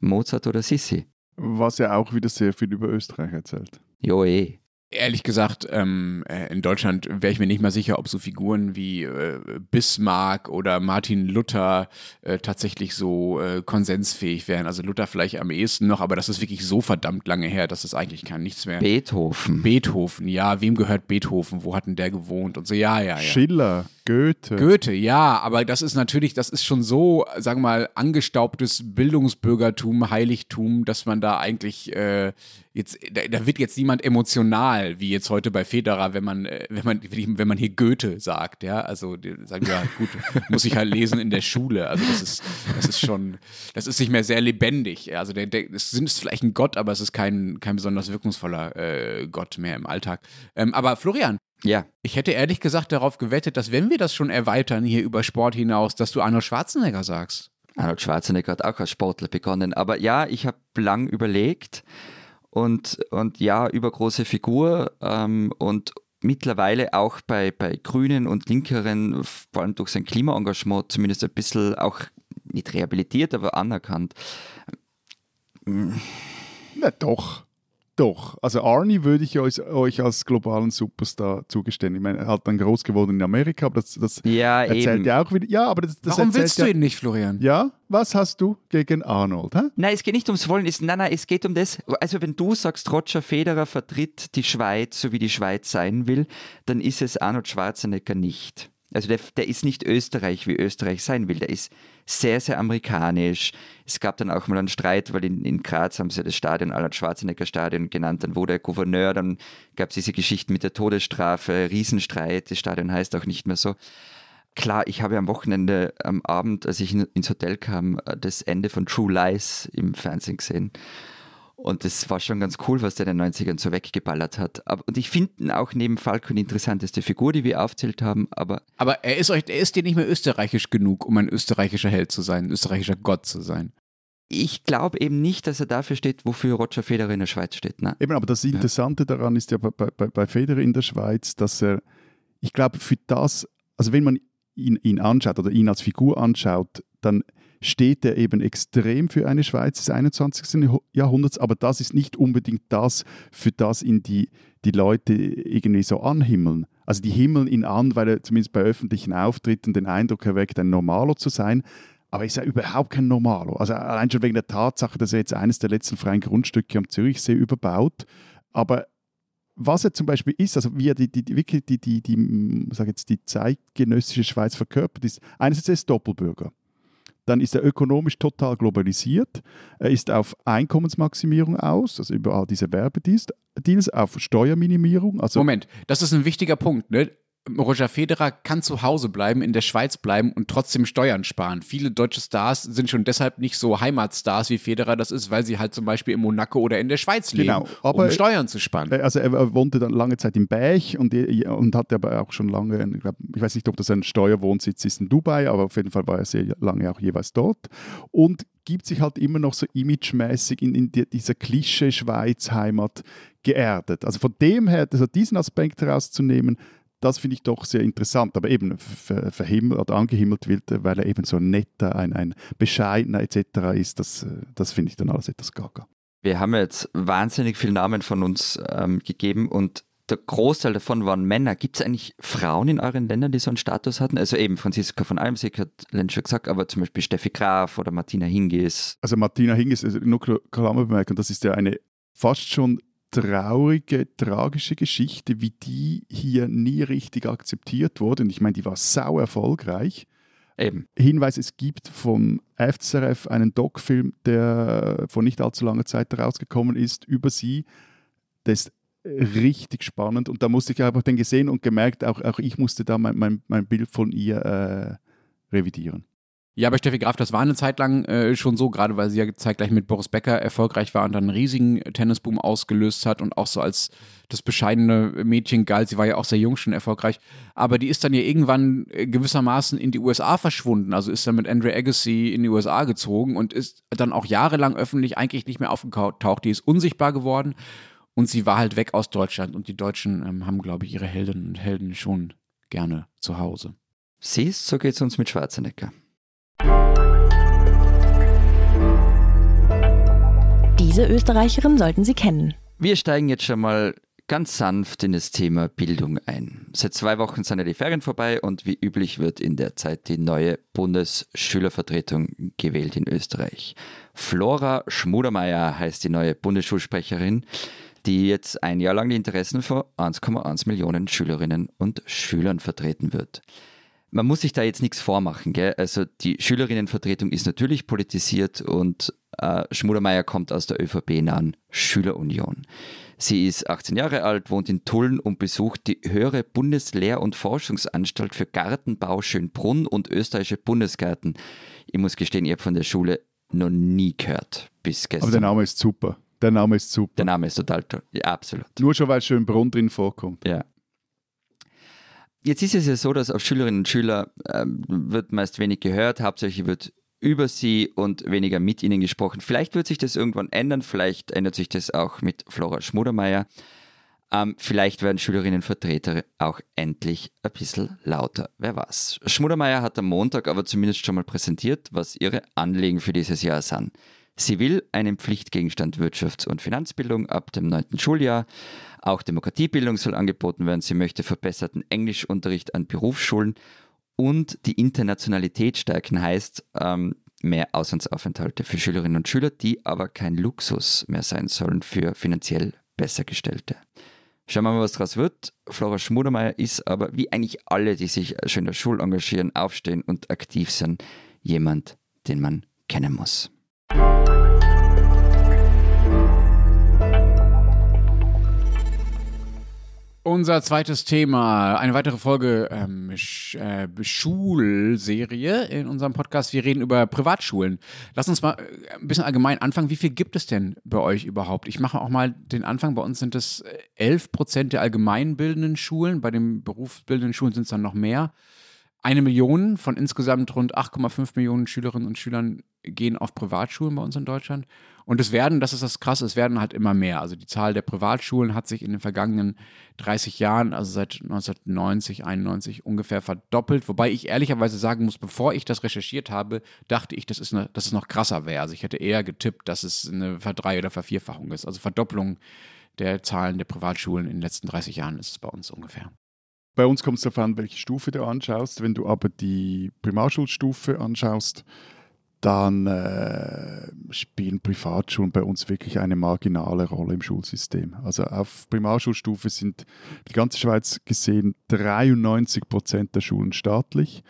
Mozart oder Sissi. Was ja auch wieder sehr viel über Österreich erzählt. Jo, eh. Ehrlich gesagt, ähm, äh, in Deutschland wäre ich mir nicht mal sicher, ob so Figuren wie äh, Bismarck oder Martin Luther äh, tatsächlich so äh, konsensfähig wären. Also Luther vielleicht am ehesten noch, aber das ist wirklich so verdammt lange her, dass es eigentlich kann nichts mehr. Beethoven. Beethoven, ja. Wem gehört Beethoven? Wo hat denn der gewohnt? Und so, ja, ja, ja. Schiller. Goethe. Goethe, ja, aber das ist natürlich, das ist schon so, sagen wir mal, angestaubtes Bildungsbürgertum, Heiligtum, dass man da eigentlich äh, jetzt, da, da, wird jetzt niemand emotional, wie jetzt heute bei Federer, wenn man, äh, wenn man, wenn man hier Goethe sagt, ja, also sagen ja, gut, [LAUGHS] muss ich halt lesen in der Schule, also das ist, das ist schon, das ist nicht mehr sehr lebendig, also der, der es ist vielleicht ein Gott, aber es ist kein, kein besonders wirkungsvoller äh, Gott mehr im Alltag. Ähm, aber Florian, ja. Ich hätte ehrlich gesagt darauf gewettet, dass wenn wir das schon erweitern hier über Sport hinaus, dass du Arnold Schwarzenegger sagst. Arnold Schwarzenegger hat auch als Sportler begonnen. Aber ja, ich habe lang überlegt und, und ja, übergroße Figur ähm, und mittlerweile auch bei, bei Grünen und Linkeren, vor allem durch sein Klimaengagement, zumindest ein bisschen auch nicht rehabilitiert, aber anerkannt. Na doch. Doch, also Arnie würde ich euch, euch, als globalen Superstar zugestehen. Ich meine, er hat dann groß geworden in Amerika, aber das, das ja, erzählt ja auch wieder. Ja, aber das, das Warum willst ja, du ihn nicht, Florian? Ja, was hast du gegen Arnold? Hä? Nein, es geht nicht ums Wollen. Es, nein, nein, es geht um das. Also, wenn du sagst, Roger Federer vertritt die Schweiz, so wie die Schweiz sein will, dann ist es Arnold Schwarzenegger nicht. Also der, der ist nicht Österreich, wie Österreich sein will. Der ist sehr, sehr amerikanisch. Es gab dann auch mal einen Streit, weil in, in Graz haben sie das Stadion Arnold Schwarzenegger Stadion genannt. Dann wurde er Gouverneur, dann gab es diese Geschichten mit der Todesstrafe, Riesenstreit. Das Stadion heißt auch nicht mehr so. Klar, ich habe am Wochenende, am Abend, als ich ins Hotel kam, das Ende von True Lies im Fernsehen gesehen. Und das war schon ganz cool, was der in den 90ern so weggeballert hat. Aber, und ich finde ihn auch neben Falco die interessanteste Figur, die wir aufzählt haben. Aber, aber er ist euch, er ist dir nicht mehr österreichisch genug, um ein österreichischer Held zu sein, ein österreichischer Gott zu sein. Ich glaube eben nicht, dass er dafür steht, wofür Roger Federer in der Schweiz steht. Ne? Eben, aber das Interessante ja. daran ist ja bei, bei, bei Federer in der Schweiz, dass er, ich glaube, für das, also wenn man ihn, ihn anschaut oder ihn als Figur anschaut, dann steht er eben extrem für eine Schweiz des 21. Jahrhunderts, aber das ist nicht unbedingt das, für das ihn die, die Leute irgendwie so anhimmeln. Also die himmeln ihn an, weil er zumindest bei öffentlichen Auftritten den Eindruck erweckt, ein Normaler zu sein. Aber ist er überhaupt kein Normalo. Also allein schon wegen der Tatsache, dass er jetzt eines der letzten freien Grundstücke am Zürichsee überbaut. Aber was er zum Beispiel ist, also wie er die, die, wirklich die, die, die, sag jetzt, die zeitgenössische Schweiz verkörpert, ist einerseits er ist Doppelbürger dann ist er ökonomisch total globalisiert. Er ist auf Einkommensmaximierung aus, also überall diese Werbedeals, auf Steuerminimierung. Also Moment, das ist ein wichtiger Punkt. Ne? Roger Federer kann zu Hause bleiben, in der Schweiz bleiben und trotzdem Steuern sparen. Viele deutsche Stars sind schon deshalb nicht so Heimatstars wie Federer das ist, weil sie halt zum Beispiel in Monaco oder in der Schweiz leben, genau, aber, um Steuern zu sparen. Also er wohnte dann lange Zeit in Bäch und, und hatte aber auch schon lange, ich, weiß nicht, ob das ein Steuerwohnsitz ist in Dubai, aber auf jeden Fall war er sehr lange auch jeweils dort und gibt sich halt immer noch so imagemäßig in, in dieser Klischee-Schweiz-Heimat geerdet. Also von dem her, also diesen Aspekt herauszunehmen, das finde ich doch sehr interessant, aber eben ver verhimmelt oder angehimmelt wird, weil er eben so ein netter, ein, ein bescheidener etc. ist, das, das finde ich dann alles etwas gaga. Wir haben jetzt wahnsinnig viele Namen von uns ähm, gegeben und der Großteil davon waren Männer. Gibt es eigentlich Frauen in euren Ländern, die so einen Status hatten? Also eben Franziska von Almsick hat Lenz schon gesagt, aber zum Beispiel Steffi Graf oder Martina Hingis. Also Martina Hingis, also nur Klammerbemerkung, das ist ja eine fast schon traurige, tragische Geschichte, wie die hier nie richtig akzeptiert wurde. Und ich meine, die war sau erfolgreich. Eben. Hinweis, es gibt vom FCRF einen Doc-Film, der vor nicht allzu langer Zeit rausgekommen ist, über sie. Der ist richtig spannend und da musste ich einfach den gesehen und gemerkt, auch, auch ich musste da mein, mein, mein Bild von ihr äh, revidieren. Ja, bei Steffi Graf, das war eine Zeit lang äh, schon so, gerade weil sie ja zeitgleich mit Boris Becker erfolgreich war und dann einen riesigen Tennisboom ausgelöst hat und auch so als das bescheidene Mädchen galt. Sie war ja auch sehr jung schon erfolgreich. Aber die ist dann ja irgendwann äh, gewissermaßen in die USA verschwunden. Also ist dann mit Andre Agassi in die USA gezogen und ist dann auch jahrelang öffentlich eigentlich nicht mehr aufgetaucht. Die ist unsichtbar geworden und sie war halt weg aus Deutschland. Und die Deutschen ähm, haben, glaube ich, ihre Heldinnen und Helden schon gerne zu Hause. Siehst, so geht es uns mit Schwarzenegger. Diese Österreicherin sollten Sie kennen. Wir steigen jetzt schon mal ganz sanft in das Thema Bildung ein. Seit zwei Wochen sind ja die Ferien vorbei und wie üblich wird in der Zeit die neue Bundesschülervertretung gewählt in Österreich. Flora Schmudermeier heißt die neue Bundesschulsprecherin, die jetzt ein Jahr lang die Interessen von 1,1 Millionen Schülerinnen und Schülern vertreten wird man muss sich da jetzt nichts vormachen. Gell? Also die Schülerinnenvertretung ist natürlich politisiert und äh, Schmudermeier kommt aus der ÖVP-nahen Schülerunion. Sie ist 18 Jahre alt, wohnt in Tulln und besucht die höhere Bundeslehr- und Forschungsanstalt für Gartenbau Schönbrunn und österreichische Bundesgärten. Ich muss gestehen, ich habe von der Schule noch nie gehört bis gestern. Aber der Name ist super. Der Name ist super. Der Name ist total toll. Ja, absolut. Nur schon, weil Schönbrunn drin vorkommt. Ja. Jetzt ist es ja so, dass auf Schülerinnen und Schüler ähm, wird meist wenig gehört, hauptsächlich wird über sie und weniger mit ihnen gesprochen. Vielleicht wird sich das irgendwann ändern, vielleicht ändert sich das auch mit Flora Schmudermeier. Ähm, vielleicht werden Schülerinnenvertreter auch endlich ein bisschen lauter. Wer weiß. Schmudermeier hat am Montag aber zumindest schon mal präsentiert, was ihre Anliegen für dieses Jahr sind. Sie will einen Pflichtgegenstand Wirtschafts- und Finanzbildung ab dem neunten Schuljahr. Auch Demokratiebildung soll angeboten werden. Sie möchte verbesserten Englischunterricht an Berufsschulen und die Internationalität stärken heißt ähm, mehr Auslandsaufenthalte für Schülerinnen und Schüler, die aber kein Luxus mehr sein sollen für finanziell Bessergestellte. Schauen wir mal, was daraus wird. Flora Schmudermeier ist aber, wie eigentlich alle, die sich schon in der Schule engagieren, aufstehen und aktiv sind, jemand, den man kennen muss. Unser zweites Thema, eine weitere Folge ähm, Sch äh, Schulserie in unserem Podcast. Wir reden über Privatschulen. Lass uns mal äh, ein bisschen allgemein anfangen. Wie viel gibt es denn bei euch überhaupt? Ich mache auch mal den Anfang. Bei uns sind es 11 äh, Prozent der allgemeinbildenden Schulen. Bei den berufsbildenden Schulen sind es dann noch mehr. Eine Million von insgesamt rund 8,5 Millionen Schülerinnen und Schülern gehen auf Privatschulen bei uns in Deutschland. Und es werden, das ist das Krasse, es werden halt immer mehr. Also die Zahl der Privatschulen hat sich in den vergangenen 30 Jahren, also seit 1990, 91 ungefähr verdoppelt. Wobei ich ehrlicherweise sagen muss, bevor ich das recherchiert habe, dachte ich, dass es, eine, dass es noch krasser wäre. Also ich hätte eher getippt, dass es eine Verdrei- oder Vervierfachung ist. Also Verdopplung der Zahlen der Privatschulen in den letzten 30 Jahren ist es bei uns ungefähr. Bei uns kommt es darauf an, welche Stufe du anschaust. Wenn du aber die Primarschulstufe anschaust, dann äh, spielen Privatschulen bei uns wirklich eine marginale Rolle im Schulsystem. Also auf Primarschulstufe sind die ganze Schweiz gesehen 93 Prozent der Schulen staatlich.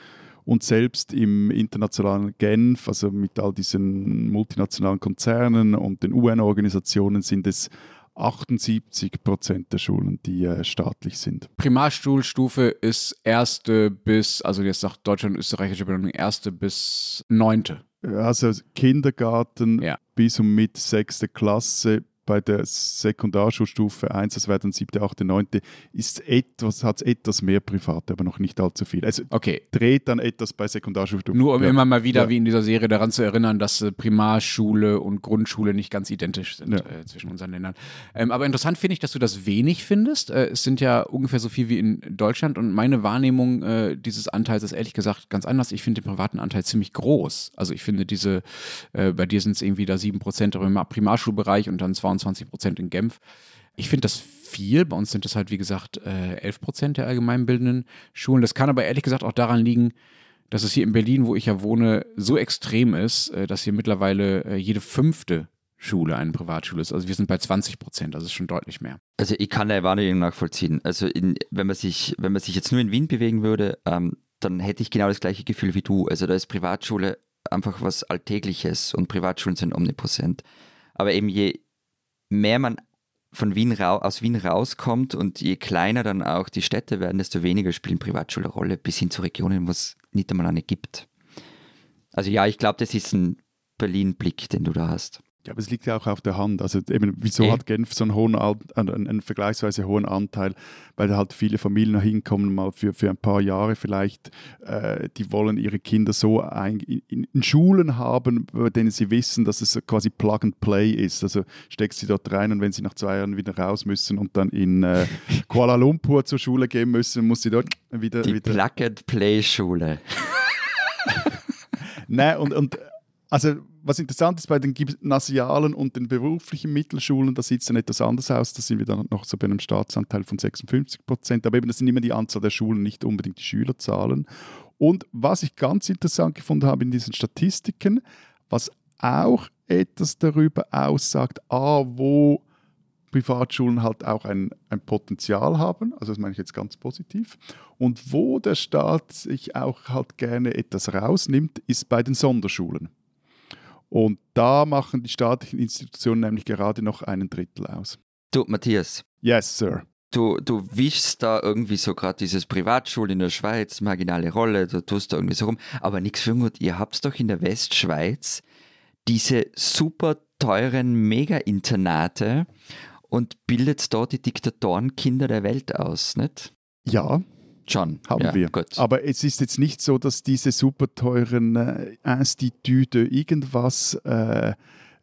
Und selbst im internationalen Genf, also mit all diesen multinationalen Konzernen und den UN-Organisationen, sind es 78 Prozent der Schulen, die äh, staatlich sind. Primarschulstufe ist erste bis, also jetzt nach Deutschland und österreichischer Benennung, erste bis neunte. Also Kindergarten Ja. bis und mit sechste Klasse bei der Sekundarschulstufe 1, das wäre dann siebte, achte, neunte, ist etwas, hat es etwas mehr Private, aber noch nicht allzu viel. Also Okay. dreht dann etwas bei Sekundarschulstufe. Nur um ja. immer mal wieder, Ja. wie in dieser Serie, daran zu erinnern, dass äh, Primarschule und Grundschule nicht ganz identisch sind Ja. äh, zwischen unseren Ländern. Ähm, aber interessant finde ich, dass du das wenig findest. Äh, es sind ja ungefähr so viel wie in Deutschland und meine Wahrnehmung äh, dieses Anteils ist ehrlich gesagt ganz anders. Ich finde den privaten Anteil ziemlich groß. Also ich finde diese, äh, bei dir sind es irgendwie da 7% im Primarschulbereich und dann 22% in Genf. Ich finde das viel. Bei uns sind es halt, wie gesagt, äh, 11 Prozent der allgemeinbildenden Schulen. Das kann aber ehrlich gesagt auch daran liegen, dass es hier in Berlin, wo ich ja wohne, so extrem ist, äh, dass hier mittlerweile äh, jede fünfte Schule eine Privatschule ist. Also wir sind bei 20 Prozent, das ist schon deutlich mehr. Also ich kann deine Wahrnehmung nachvollziehen. Also in, wenn man sich, wenn man sich jetzt nur in Wien bewegen würde, ähm, dann hätte ich genau das gleiche Gefühl wie du. Also da ist Privatschule einfach was Alltägliches und Privatschulen sind omnipräsent. Aber eben je mehr man von Wien aus Wien rauskommt und je kleiner dann auch die Städte werden, desto weniger spielen Privatschulen eine Rolle, bis hin zu Regionen, wo es nicht einmal eine gibt. Also ja, ich glaube, das ist ein Berlin-Blick, den du da hast. Ja, aber es liegt ja auch auf der Hand. Also eben, wieso Eh. hat Genf so einen hohen, einen, einen vergleichsweise hohen Anteil? Weil da halt viele Familien hinkommen, mal für, für ein paar Jahre vielleicht. Äh, die wollen ihre Kinder so ein, in, in Schulen haben, bei denen sie wissen, dass es quasi Plug and Play ist. Also steckst sie dort rein und wenn sie nach zwei Jahren wieder raus müssen und dann in äh, [LAUGHS] Kuala Lumpur zur Schule gehen müssen, muss sie dort wieder... Die wieder Plug-and-Play-Schule. [LAUGHS] Nein, und, und also was interessant ist bei den gymnasialen und den beruflichen Mittelschulen, da sieht es dann etwas anders aus. Da sind wir dann noch so bei einem Staatsanteil von 56 Prozent. Aber eben, das sind immer die Anzahl der Schulen, nicht unbedingt die Schülerzahlen. Und was ich ganz interessant gefunden habe in diesen Statistiken, was auch etwas darüber aussagt, ah, wo Privatschulen halt auch ein, ein Potenzial haben, also das meine ich jetzt ganz positiv, und wo der Staat sich auch halt gerne etwas rausnimmt, ist bei den Sonderschulen. Und da machen die staatlichen Institutionen nämlich gerade noch einen Drittel aus. Du, Matthias, Yes, Sir. du, du wischst da irgendwie so gerade dieses Privatschule in der Schweiz, marginale Rolle, du tust da irgendwie so rum. Aber nichts für gut, ihr habt doch in der Westschweiz diese super teuren Mega-Internate und bildet dort die Diktatorenkinder der Welt aus, nicht? Ja, Schon. haben ja, wir. Gut. Aber es ist jetzt nicht so, dass diese super teuren äh, Institute irgendwas äh,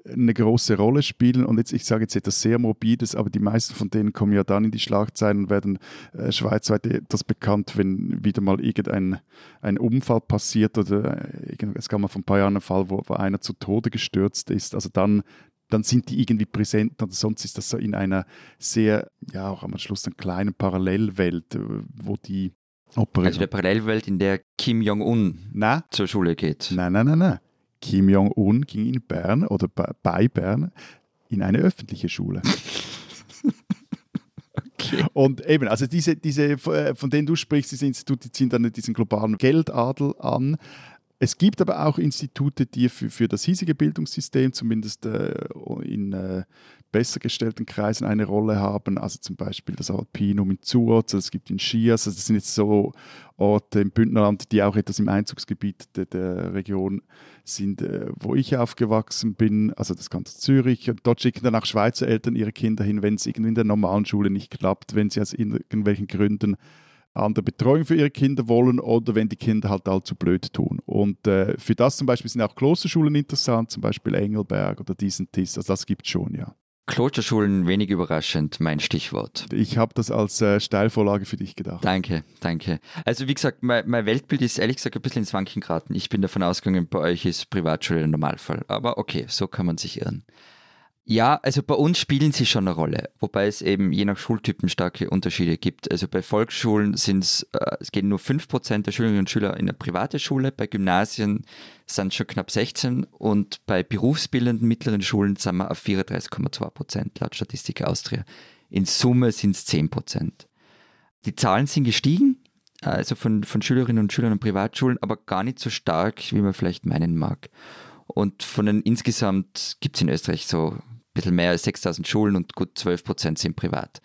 eine große Rolle spielen. Und jetzt, ich sage jetzt etwas sehr Morbides, aber die meisten von denen kommen ja dann in die Schlagzeilen und werden äh, schweizweit etwas bekannt, wenn wieder mal irgendein ein Unfall passiert oder äh, es gab mal vor ein paar Jahren einen Fall, wo, wo einer zu Tode gestürzt ist. Also dann dann sind die irgendwie präsent und sonst ist das so in einer sehr, ja auch am Schluss einer kleinen Parallelwelt, äh, wo die operieren. also der Parallelwelt, in der Kim Jong-un zur Schule geht. nein, nein, nein, nein. Kim Jong-un ging in Bern oder bei- Bern in eine öffentliche Schule. [LAUGHS] Und eben, also diese, diese, äh, von denen du sprichst, diese Institute ziehen dann diesen globalen Geldadel an. Es gibt aber auch Institute, die für, für das hiesige Bildungssystem, zumindest äh, in äh, besser gestellten Kreisen eine Rolle haben, also zum Beispiel das Alpinum in Zuoz, es gibt in Schiers, also das sind jetzt so Orte im Bündnerland, die auch etwas im Einzugsgebiet der, der Region sind, äh, wo ich aufgewachsen bin, also das ganze Zürich. Und dort schicken dann auch Schweizer Eltern ihre Kinder hin, wenn es irgendwie in der normalen Schule nicht klappt, wenn sie aus irgendwelchen Gründen andere Betreuung für ihre Kinder wollen oder wenn die Kinder halt allzu blöd tun. Und äh, für das zum Beispiel sind auch Klosterschulen interessant, zum Beispiel Engelberg oder diesen Tis. Also das gibt es schon, ja. Klosterschulen, wenig überraschend, mein Stichwort. Ich habe das als äh, Steilvorlage für dich gedacht. Danke, danke. Also wie gesagt, mein, mein, Weltbild ist ehrlich gesagt ein bisschen ins Wanken geraten. Ich bin davon ausgegangen, bei euch ist Privatschule der Normalfall. Aber okay, so kann man sich irren. Ja, also bei uns spielen sie schon eine Rolle, wobei es eben je nach Schultypen starke Unterschiede gibt. Also bei Volksschulen sind es, äh, es gehen nur 5% der Schülerinnen und Schüler in eine private Schule, bei Gymnasien sind es schon knapp 16 und bei berufsbildenden mittleren Schulen sind wir auf 34,2% laut Statistik Austria. In Summe sind es 10%. Die Zahlen sind gestiegen, also von, von Schülerinnen und Schülern an Privatschulen, aber gar nicht so stark, wie man vielleicht meinen mag. Und von den insgesamt gibt es in Österreich so bisschen mehr als 6000 Schulen und gut 12 Prozent sind privat.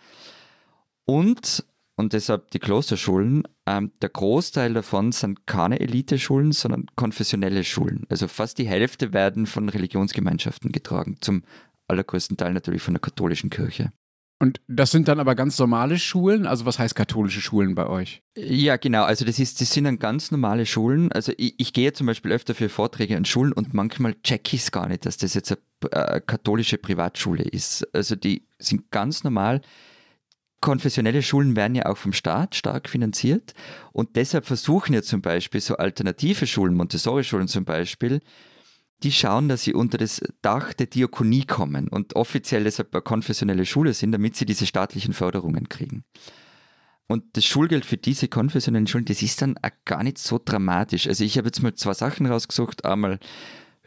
Und, und deshalb die Klosterschulen, ähm, der Großteil davon sind keine Eliteschulen, sondern konfessionelle Schulen. Also fast die Hälfte werden von Religionsgemeinschaften getragen, zum allergrößten Teil natürlich von der katholischen Kirche. Und das sind dann aber ganz normale Schulen? Also was heißt katholische Schulen bei euch? Ja, genau. Also das, ist, das sind dann ganz normale Schulen. Also ich, ich gehe zum Beispiel öfter für Vorträge an Schulen und manchmal check ich es gar nicht, dass das jetzt eine äh, katholische Privatschule ist. Also die sind ganz normal. Konfessionelle Schulen werden ja auch vom Staat stark finanziert und deshalb versuchen ja zum Beispiel so alternative Schulen, Montessori-Schulen zum Beispiel, die schauen, dass sie unter das Dach der Diakonie kommen und offiziell deshalb eine konfessionelle Schule sind, damit sie diese staatlichen Förderungen kriegen. Und das Schulgeld für diese konfessionellen Schulen, das ist dann auch gar nicht so dramatisch. Also ich habe jetzt mal zwei Sachen rausgesucht. Einmal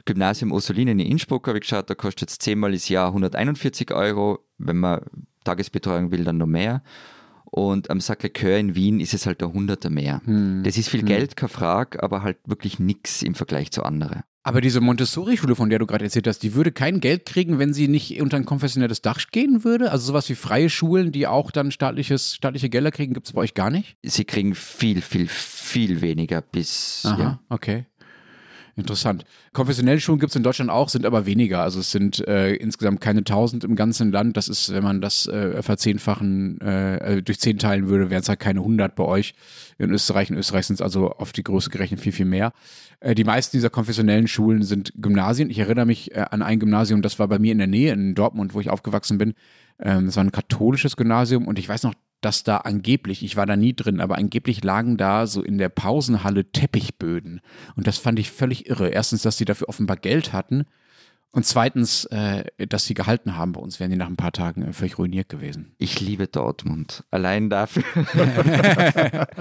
Gymnasium Ursulinen in Innsbruck habe ich geschaut, da kostet es zehnmal das Jahr 141 Euro. Wenn man Tagesbetreuung will, dann noch mehr. Und am Sacré-Cœur in Wien ist es halt der Hunderter mehr. Hm. Das ist viel hm. Geld, keine Frage, aber halt wirklich nichts im Vergleich zu anderen. Aber diese Montessori-Schule, von der du gerade erzählt hast, die würde kein Geld kriegen, wenn sie nicht unter ein konfessionelles Dach gehen würde? Also sowas wie freie Schulen, die auch dann staatliches, staatliche Gelder kriegen, gibt es bei euch gar nicht? Sie kriegen viel, viel, viel weniger bis. Aha, ja. okay. Interessant. Konfessionelle Schulen gibt es in Deutschland auch, sind aber weniger. Also es sind äh, insgesamt keine tausend im ganzen Land. Das ist, wenn man das äh, verzehnfachen, äh, durch zehn teilen würde, wären es halt keine hundert bei euch. In Österreich, in Österreich sind es also auf die Größe gerechnet viel, viel mehr. Äh, die meisten dieser konfessionellen Schulen sind Gymnasien. Ich erinnere mich äh, an ein Gymnasium, das war bei mir in der Nähe, in Dortmund, wo ich aufgewachsen bin. Ähm, das war ein katholisches Gymnasium und ich weiß noch, dass da angeblich, ich war da nie drin, aber angeblich lagen da so in der Pausenhalle Teppichböden. Und das fand ich völlig irre. Erstens, dass sie dafür offenbar Geld hatten. Und zweitens, äh, dass sie gehalten haben. Bei uns wären die nach ein paar Tagen äh, völlig ruiniert gewesen. Ich liebe Dortmund. Allein dafür. [LAUGHS]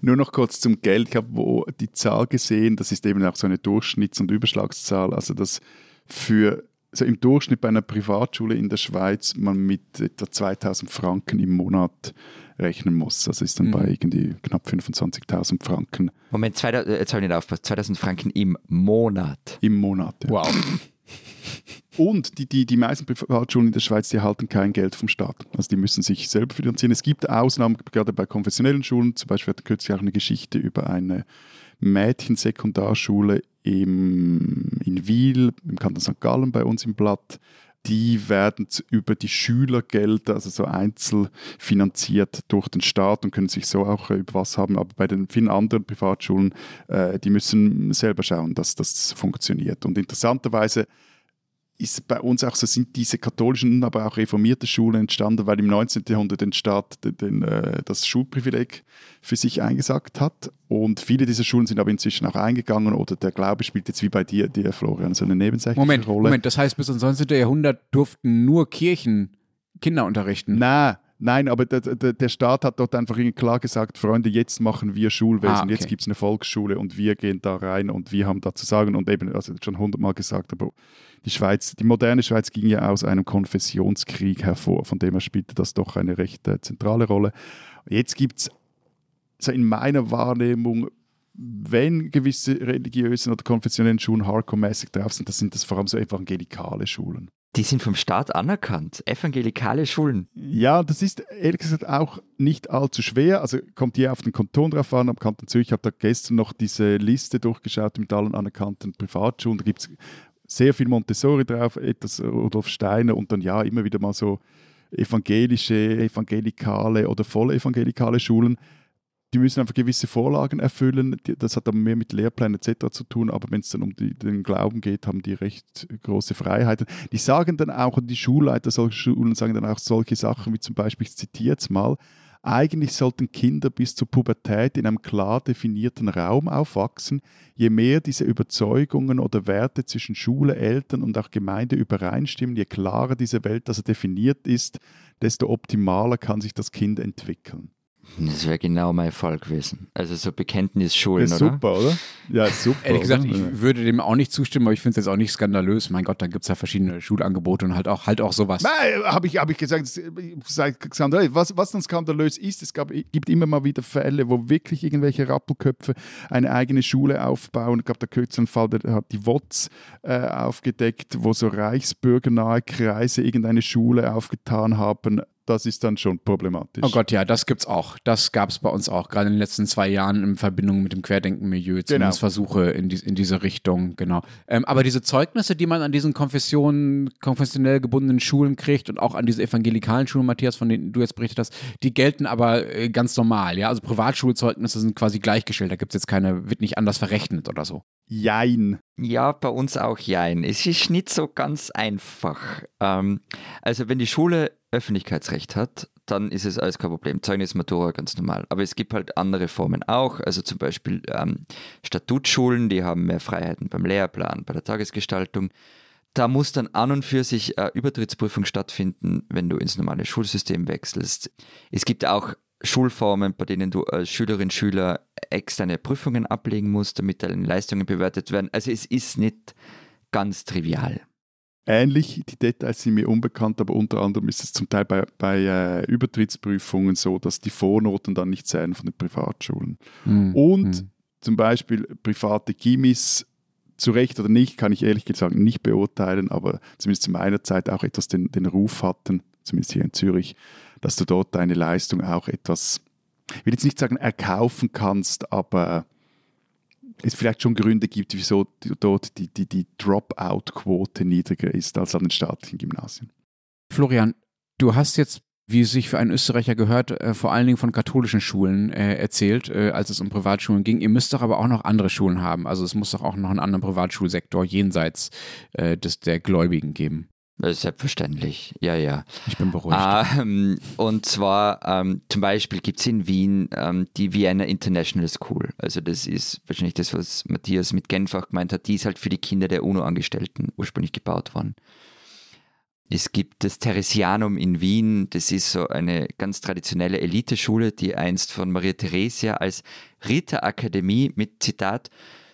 Nur noch kurz zum Geld. Ich habe wo die Zahl gesehen, das ist eben auch so eine Durchschnitts- und Überschlagszahl. Also das für also im Durchschnitt bei einer Privatschule in der Schweiz man mit etwa 2000 Franken im Monat rechnen muss. Also ist dann mhm. bei irgendwie knapp 25.000 Franken. Moment, 2000, äh, jetzt habe ich nicht aufgepasst. 2000 Franken im Monat. Im Monat, ja. Wow. [LAUGHS] Und die, die, die meisten Privatschulen in der Schweiz, die erhalten kein Geld vom Staat. Also die müssen sich selber finanzieren. Es gibt Ausnahmen, gerade bei konfessionellen Schulen. Zum Beispiel hat kürzlich auch eine Geschichte über eine Mädchensekundarschule im, in Wiel, im Kanton St. Gallen bei uns im Blatt. Die werden über die Schülergelder, also so einzeln finanziert durch den Staat und können sich so auch äh, über was haben. Aber bei den vielen anderen Privatschulen, äh, die müssen selber schauen, dass das funktioniert. Und interessanterweise ist bei uns auch so, sind diese katholischen, aber auch reformierte Schulen entstanden, weil im 19. Jahrhundert der Staat den, den, äh, das Schulprivileg für sich eingesagt hat. Und viele dieser Schulen sind aber inzwischen auch eingegangen oder der Glaube spielt jetzt wie bei dir, dir Florian, so eine nebensächliche Moment, Rolle. Moment, das heißt, bis ins 19. Jahrhundert durften nur Kirchen Kinder unterrichten? Nein, Nein, aber der, der, der, Staat hat dort einfach klar gesagt, Freunde, jetzt machen wir Schulwesen, ah, okay. jetzt gibt es eine Volksschule und wir gehen da rein und wir haben da zu sagen und eben, also schon hundertmal gesagt, aber die Schweiz, die moderne Schweiz ging ja aus einem Konfessionskrieg hervor, von dem her spielte das doch eine recht äh, zentrale Rolle. Jetzt gibt es so in meiner Wahrnehmung wenn gewisse religiöse oder konfessionellen Schulen hardcore-mäßig drauf sind, dann sind das vor allem so evangelikale Schulen. Die sind vom Staat anerkannt. Evangelikale Schulen. Ja, das ist ehrlich gesagt auch nicht allzu schwer. Also kommt hier auf den Kanton drauf an. Am Kanton Zürich, ich habe da gestern noch diese Liste durchgeschaut mit allen anerkannten Privatschulen. Da gibt es sehr viel Montessori drauf, etwas Rudolf Steiner und dann ja immer wieder mal so evangelische, evangelikale oder voll evangelikale Schulen die müssen einfach gewisse Vorlagen erfüllen. Das hat dann mehr mit Lehrplänen etc. zu tun, aber wenn es dann um die, den Glauben geht, haben die recht große Freiheiten. Die sagen dann auch, die Schulleiter solcher Schulen sagen dann auch solche Sachen wie zum Beispiel, ich zitiere jetzt mal, eigentlich sollten Kinder bis zur Pubertät in einem klar definierten Raum aufwachsen. Je mehr diese Überzeugungen oder Werte zwischen Schule, Eltern und auch Gemeinde übereinstimmen, je klarer diese Welt also definiert ist, desto optimaler kann sich das Kind entwickeln. Das wäre genau mein Fall gewesen. Also so Bekenntnisschulen, ist oder? Super, oder? Ja, super. Ehrlich gesagt, oder? ich würde dem auch nicht zustimmen, aber ich finde es jetzt auch nicht skandalös. Mein Gott, da gibt es ja verschiedene Schulangebote und halt auch, halt auch sowas. Nein, habe ich, hab ich gesagt, skandalös. Was, was dann skandalös ist, es gab, gibt immer mal wieder Fälle, wo wirklich irgendwelche Rappelköpfe eine eigene Schule aufbauen. Es gab der kürzeren Fall, der hat die WOTS äh, aufgedeckt, wo so reichsbürgernahe Kreise irgendeine Schule aufgetan haben das ist dann schon problematisch. Oh Gott, ja, das gibt's auch. Das gab es bei uns auch, gerade in den letzten zwei Jahren in Verbindung mit dem Querdenken-Milieu. Zumindest genau. Versuche in, die, in diese Richtung, genau. Ähm, aber diese Zeugnisse, die man an diesen Konfessionen, konfessionell gebundenen Schulen kriegt und auch an diese evangelikalen Schulen, Matthias, von denen du jetzt berichtet hast, die gelten aber äh, ganz normal, ja. Also Privatschulzeugnisse sind quasi gleichgestellt. Da gibt es jetzt keine, wird nicht anders verrechnet oder so. Jein. Ja, bei uns auch Jein. Es ist nicht so ganz einfach. Ähm, also wenn die Schule Öffentlichkeitsrecht hat, dann ist es alles kein Problem. Zeugnis Matura ganz normal. Aber es gibt halt andere Formen auch. Also zum Beispiel ähm, Statutschulen, die haben mehr Freiheiten beim Lehrplan, bei der Tagesgestaltung. Da muss dann an und für sich äh, Übertrittsprüfung stattfinden, wenn du ins normale Schulsystem wechselst. Es gibt auch Schulformen, bei denen du als Schülerin, Schüler externe Prüfungen ablegen musst, damit deine Leistungen bewertet werden. Also es ist nicht ganz trivial. Ähnlich, die Details sind mir unbekannt, aber unter anderem ist es zum Teil bei, bei äh, Übertrittsprüfungen so, dass die Vornoten dann nicht zählen von den Privatschulen. Mhm. Und mhm. zum Beispiel private Gimis, zu Recht oder nicht, kann ich ehrlich gesagt nicht beurteilen, aber zumindest zu meiner Zeit auch etwas den, den Ruf hatten, zumindest hier in Zürich, dass du dort deine Leistung auch etwas, ich will jetzt nicht sagen erkaufen kannst, aber es vielleicht schon Gründe gibt, wieso dort die, die, die Dropout-Quote niedriger ist als an den staatlichen Gymnasien. Florian, du hast jetzt, wie es sich für einen Österreicher gehört, äh, vor allen Dingen von katholischen Schulen äh, erzählt, äh, als es um Privatschulen ging. Ihr müsst doch aber auch noch andere Schulen haben. Also es muss doch auch noch einen anderen Privatschulsektor jenseits äh, des, der Gläubigen geben. Selbstverständlich, ja, ja. Ich bin beruhigt. Ähm, und zwar ähm, zum Beispiel gibt es in Wien ähm, die Vienna International School. Also das ist wahrscheinlich das, was Matthias mit Genfach gemeint hat. Die ist halt für die Kinder der UNO-Angestellten ursprünglich gebaut worden. Es gibt das Theresianum in Wien. Das ist so eine ganz traditionelle Eliteschule, die einst von Maria Theresia als Ritterakademie mit Zitat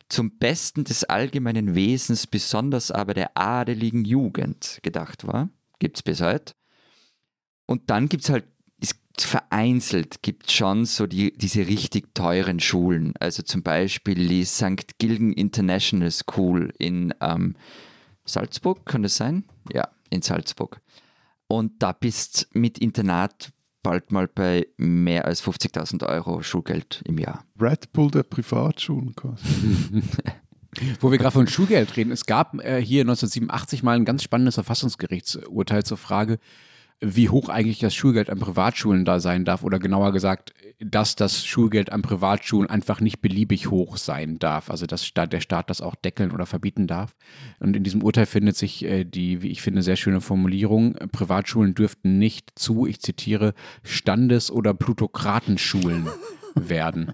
zum Besten des allgemeinen Wesens, besonders aber der adeligen Jugend gedacht war. Gibt es bis heute. Und dann gibt es halt, ist vereinzelt, gibt schon so die, diese richtig teuren Schulen. Also zum Beispiel die St. Gilgen International School in ähm, Salzburg, kann das sein? Ja, in Salzburg. Und da bist mit Internat bald mal bei mehr als 50.000 Euro Schulgeld im Jahr. Red Bull der Privatschulen quasi. [LAUGHS] Wo wir gerade von Schulgeld reden, es gab äh, hier 1987 mal ein ganz spannendes Verfassungsgerichtsurteil zur Frage, wie hoch eigentlich das Schulgeld an Privatschulen da sein darf oder genauer gesagt, dass das Schulgeld an Privatschulen einfach nicht beliebig hoch sein darf, also dass der Staat das auch deckeln oder verbieten darf. Und in diesem Urteil findet sich äh, die, wie ich finde, sehr schöne Formulierung, Privatschulen dürften nicht zu, ich zitiere, Standes- oder Plutokratenschulen [LAUGHS] werden.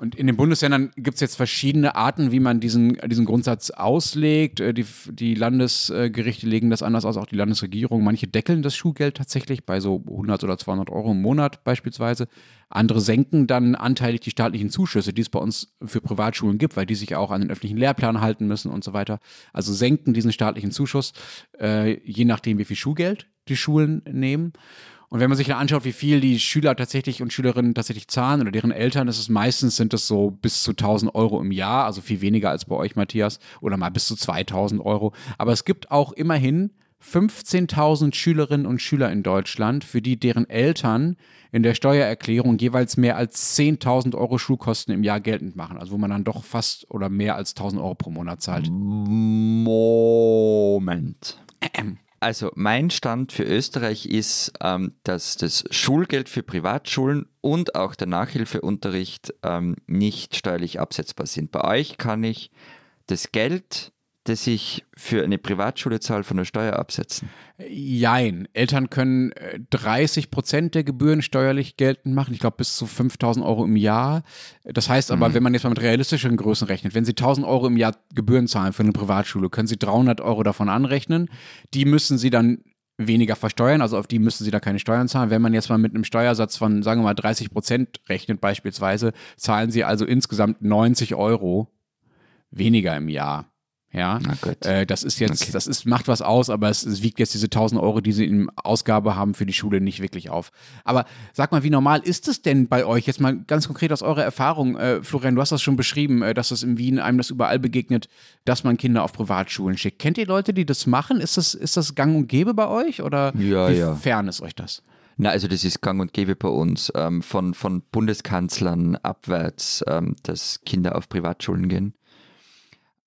Und in den Bundesländern gibt es jetzt verschiedene Arten, wie man diesen, diesen Grundsatz auslegt. Äh, die, die Landesgerichte legen das anders aus, auch die Landesregierung. Manche deckeln das Schulgeld tatsächlich bei so 100 oder 200 Euro im Monat beispielsweise. Andere senken dann anteilig die staatlichen Zuschüsse, die es bei uns für Privatschulen gibt, weil die sich auch an den öffentlichen Lehrplan halten müssen und so weiter. Also senken diesen staatlichen Zuschuss, äh, je nachdem, wie viel Schulgeld die Schulen nehmen. Und wenn man sich dann anschaut, wie viel die Schüler tatsächlich und Schülerinnen tatsächlich zahlen oder deren Eltern, ist es meistens sind es so bis zu 1000 Euro im Jahr, also viel weniger als bei euch, Matthias, oder mal bis zu 2000 Euro. Aber es gibt auch immerhin 15.000 Schülerinnen und Schüler in Deutschland, für die deren Eltern in der Steuererklärung jeweils mehr als 10.000 Euro Schulkosten im Jahr geltend machen. Also wo man dann doch fast oder mehr als 1.000 Euro pro Monat zahlt. Moment. Also mein Stand für Österreich ist, ähm, dass das Schulgeld für Privatschulen und auch der Nachhilfeunterricht ähm, nicht steuerlich absetzbar sind. Bei euch kann ich das Geld, das ich für eine Privatschule zahle, von der Steuer absetzen. Jein. Eltern können äh, 30 Prozent der Gebühren steuerlich geltend machen. Ich glaube bis zu 5000 Euro im Jahr. Das heißt aber, wenn man jetzt mal mit realistischen Größen rechnet, wenn Sie 1000 Euro im Jahr Gebühren zahlen für eine Privatschule, können Sie 300 Euro davon anrechnen. Die müssen Sie dann weniger versteuern, also auf die müssen Sie da keine Steuern zahlen. Wenn man jetzt mal mit einem Steuersatz von, sagen wir mal, 30 Prozent rechnet beispielsweise, zahlen Sie also insgesamt 90 Euro weniger im Jahr. Ja, äh, das ist jetzt, Okay. das ist, macht was aus, aber es, es wiegt jetzt diese 1000 Euro, die sie in Ausgabe haben für die Schule nicht wirklich auf. Aber sag mal, wie normal ist es denn bei euch? Jetzt mal ganz konkret aus eurer Erfahrung, äh, Florian, du hast das schon beschrieben, äh, dass es in Wien einem das überall begegnet, dass man Kinder auf Privatschulen schickt. Kennt ihr Leute, die das machen? Ist das, ist das gang und gäbe bei euch oder Ja, wie ja. fern ist euch das? Na, also das ist gang und gäbe bei uns, ähm, von, von Bundeskanzlern abwärts, ähm, dass Kinder auf Privatschulen gehen,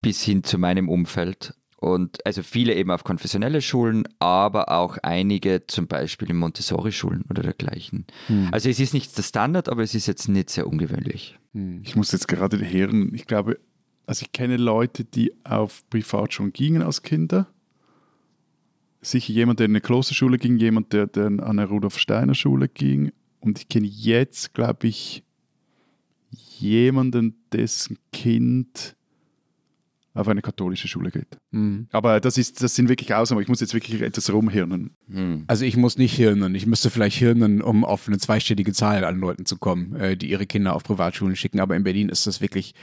bis hin zu meinem Umfeld. Und also viele eben auf konfessionelle Schulen, aber auch einige zum Beispiel in Montessori-Schulen oder dergleichen. Also es ist nicht der Standard, aber es ist jetzt nicht sehr ungewöhnlich. Ich muss jetzt gerade hören, ich glaube, also ich kenne Leute, die auf Privatschulen gingen als Kinder. Sicher jemand, der in eine Klosterschule ging, jemand, der, der an eine Rudolf-Steiner-Schule ging. Und ich kenne jetzt, glaube ich, jemanden, dessen Kind auf eine katholische Schule geht. Hm. Aber das, ist, das sind wirklich Ausnahmen. Ich muss jetzt wirklich etwas rumhirnen. Also ich muss nicht hirnen. Ich müsste vielleicht hirnen, um auf eine zweistellige Zahl an Leuten zu kommen, äh, die ihre Kinder auf Privatschulen schicken. Aber in Berlin ist das wirklich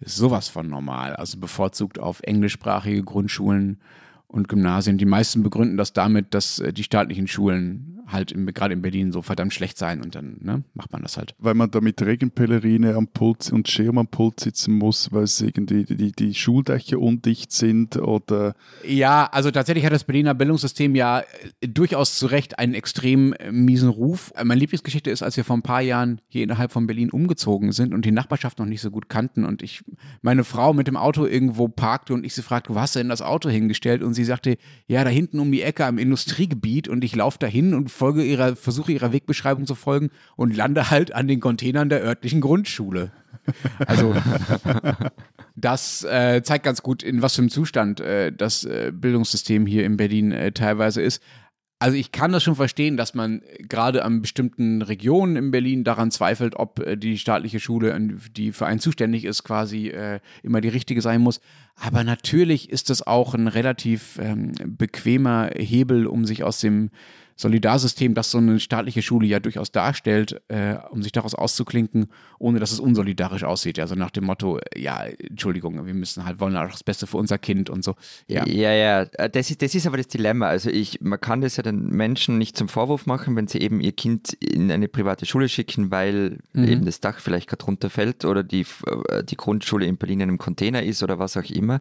sowas von normal. Also bevorzugt auf englischsprachige Grundschulen und Gymnasien. Die meisten begründen das damit, dass äh, die staatlichen Schulen halt gerade in Berlin so verdammt schlecht seien und dann ne, macht man das halt. Weil man da mit Regenpellerine am Pult und Schirm am Pult sitzen muss, weil es irgendwie die, die Schuldächer undicht sind oder Ja, also tatsächlich hat das Berliner Bildungssystem ja äh, durchaus zu Recht einen extrem äh, miesen Ruf. Äh, Meine Lieblingsgeschichte ist, als wir vor ein paar Jahren hier innerhalb von Berlin umgezogen sind und die Nachbarschaft noch nicht so gut kannten und ich meine Frau mit dem Auto irgendwo parkte und ich sie fragte, wo hast du denn das Auto hingestellt? Und sie sagte, ja, da hinten um die Ecke am Industriegebiet und ich laufe dahin und folge ihrer, versuche ihrer Wegbeschreibung zu folgen und lande halt an den Containern der örtlichen Grundschule. Also [LAUGHS] das äh, zeigt ganz gut, in was für einem Zustand äh, das äh, Bildungssystem hier in Berlin äh, teilweise ist. Also ich kann das schon verstehen, dass man äh, gerade an bestimmten Regionen in Berlin daran zweifelt, ob äh, die staatliche Schule, die für einen zuständig ist, quasi immer die richtige sein muss. Aber natürlich ist das auch ein relativ ähm, bequemer Hebel, um sich aus dem Solidarsystem, das so eine staatliche Schule ja durchaus darstellt, äh, um sich daraus auszuklinken, ohne dass es unsolidarisch aussieht. Also nach dem Motto, äh, ja, Entschuldigung, wir müssen halt, wollen auch das Beste für unser Kind und so. Ja. Ja, ja, äh, das ist, das ist aber das Dilemma. Also ich, man kann das ja den Menschen nicht zum Vorwurf machen, wenn sie eben ihr Kind in eine private Schule schicken, weil eben das Dach vielleicht gerade runterfällt oder die, äh, die Grundschule in Berlin in einem Container ist oder was auch immer.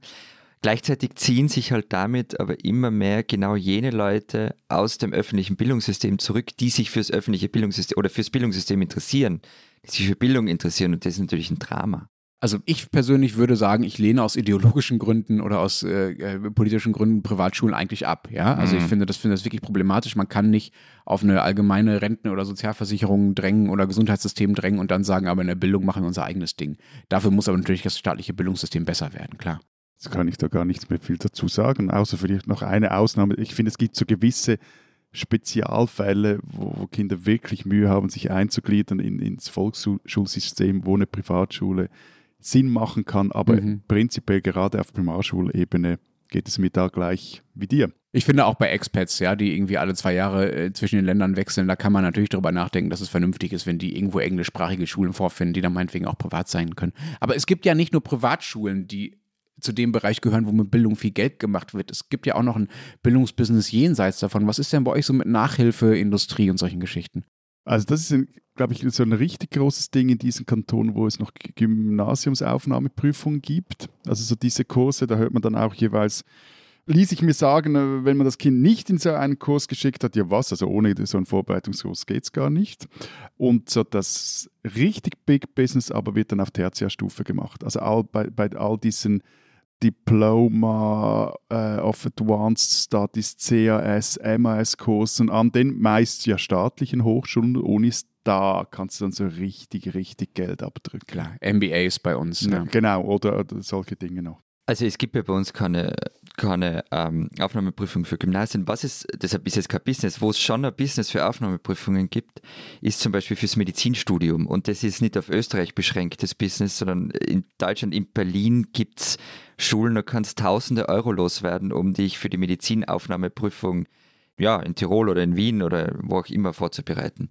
Gleichzeitig ziehen sich halt damit aber immer mehr genau jene Leute aus dem öffentlichen Bildungssystem zurück, die sich fürs öffentliche Bildungssystem oder fürs Bildungssystem interessieren, die sich für Bildung interessieren und das ist natürlich ein Drama. Also ich persönlich würde sagen, ich lehne aus ideologischen Gründen oder aus äh, äh, politischen Gründen Privatschulen eigentlich ab. Ja, also ich finde das finde das wirklich problematisch. Man kann nicht auf eine allgemeine Renten- oder Sozialversicherung drängen oder Gesundheitssystem drängen und dann sagen, aber in der Bildung machen wir unser eigenes Ding. Dafür muss aber natürlich das staatliche Bildungssystem besser werden, klar. Jetzt kann ich da gar nichts mehr viel dazu sagen, außer vielleicht noch eine Ausnahme. Ich finde, es gibt so gewisse Spezialfälle, wo, wo Kinder wirklich Mühe haben, sich einzugliedern in, ins Volksschulsystem, wo eine Privatschule Sinn machen kann. Aber Mhm. prinzipiell gerade auf Primarschulebene geht es mir da gleich wie dir. Ich finde auch bei Expats, ja, die irgendwie alle zwei Jahre äh, zwischen den Ländern wechseln, da kann man natürlich darüber nachdenken, dass es vernünftig ist, wenn die irgendwo englischsprachige Schulen vorfinden, die dann meinetwegen auch privat sein können. Aber es gibt ja nicht nur Privatschulen, die zu dem Bereich gehören, wo mit Bildung viel Geld gemacht wird. Es gibt ja auch noch ein Bildungsbusiness jenseits davon. Was ist denn bei euch so mit Nachhilfe, Industrie und solchen Geschichten? Also das ist, glaube ich, so ein richtig großes Ding in diesem Kanton, wo es noch Gymnasiumsaufnahmeprüfungen gibt. Also so diese Kurse, da hört man dann auch jeweils ließ ich mir sagen, äh, wenn man das Kind nicht in so einen Kurs geschickt hat, ja was, also ohne so einen Vorbereitungskurs geht es gar nicht. Und so das richtig Big Business aber wird dann auf Tertiärstufe gemacht. Also all, bei, bei all diesen Diploma äh, of Advanced Studies, CAS, MAS-Kursen an den meist ja staatlichen Hochschulen und Unis, da kannst du dann so richtig, richtig Geld abdrücken. Klar, MBAs bei uns. Ja, Genau, oder, oder solche Dinge noch. Also es gibt ja bei uns keine, keine ähm, Aufnahmeprüfung für Gymnasien. Was ist, deshalb ist es kein Business, wo es schon ein Business für Aufnahmeprüfungen gibt, ist zum Beispiel fürs Medizinstudium. Und das ist nicht auf Österreich beschränktes Business, sondern in Deutschland, in Berlin gibt es Schulen, da kannst tausende Euro loswerden, um dich für die Medizinaufnahmeprüfung ja, in Tirol oder in Wien oder wo auch immer vorzubereiten.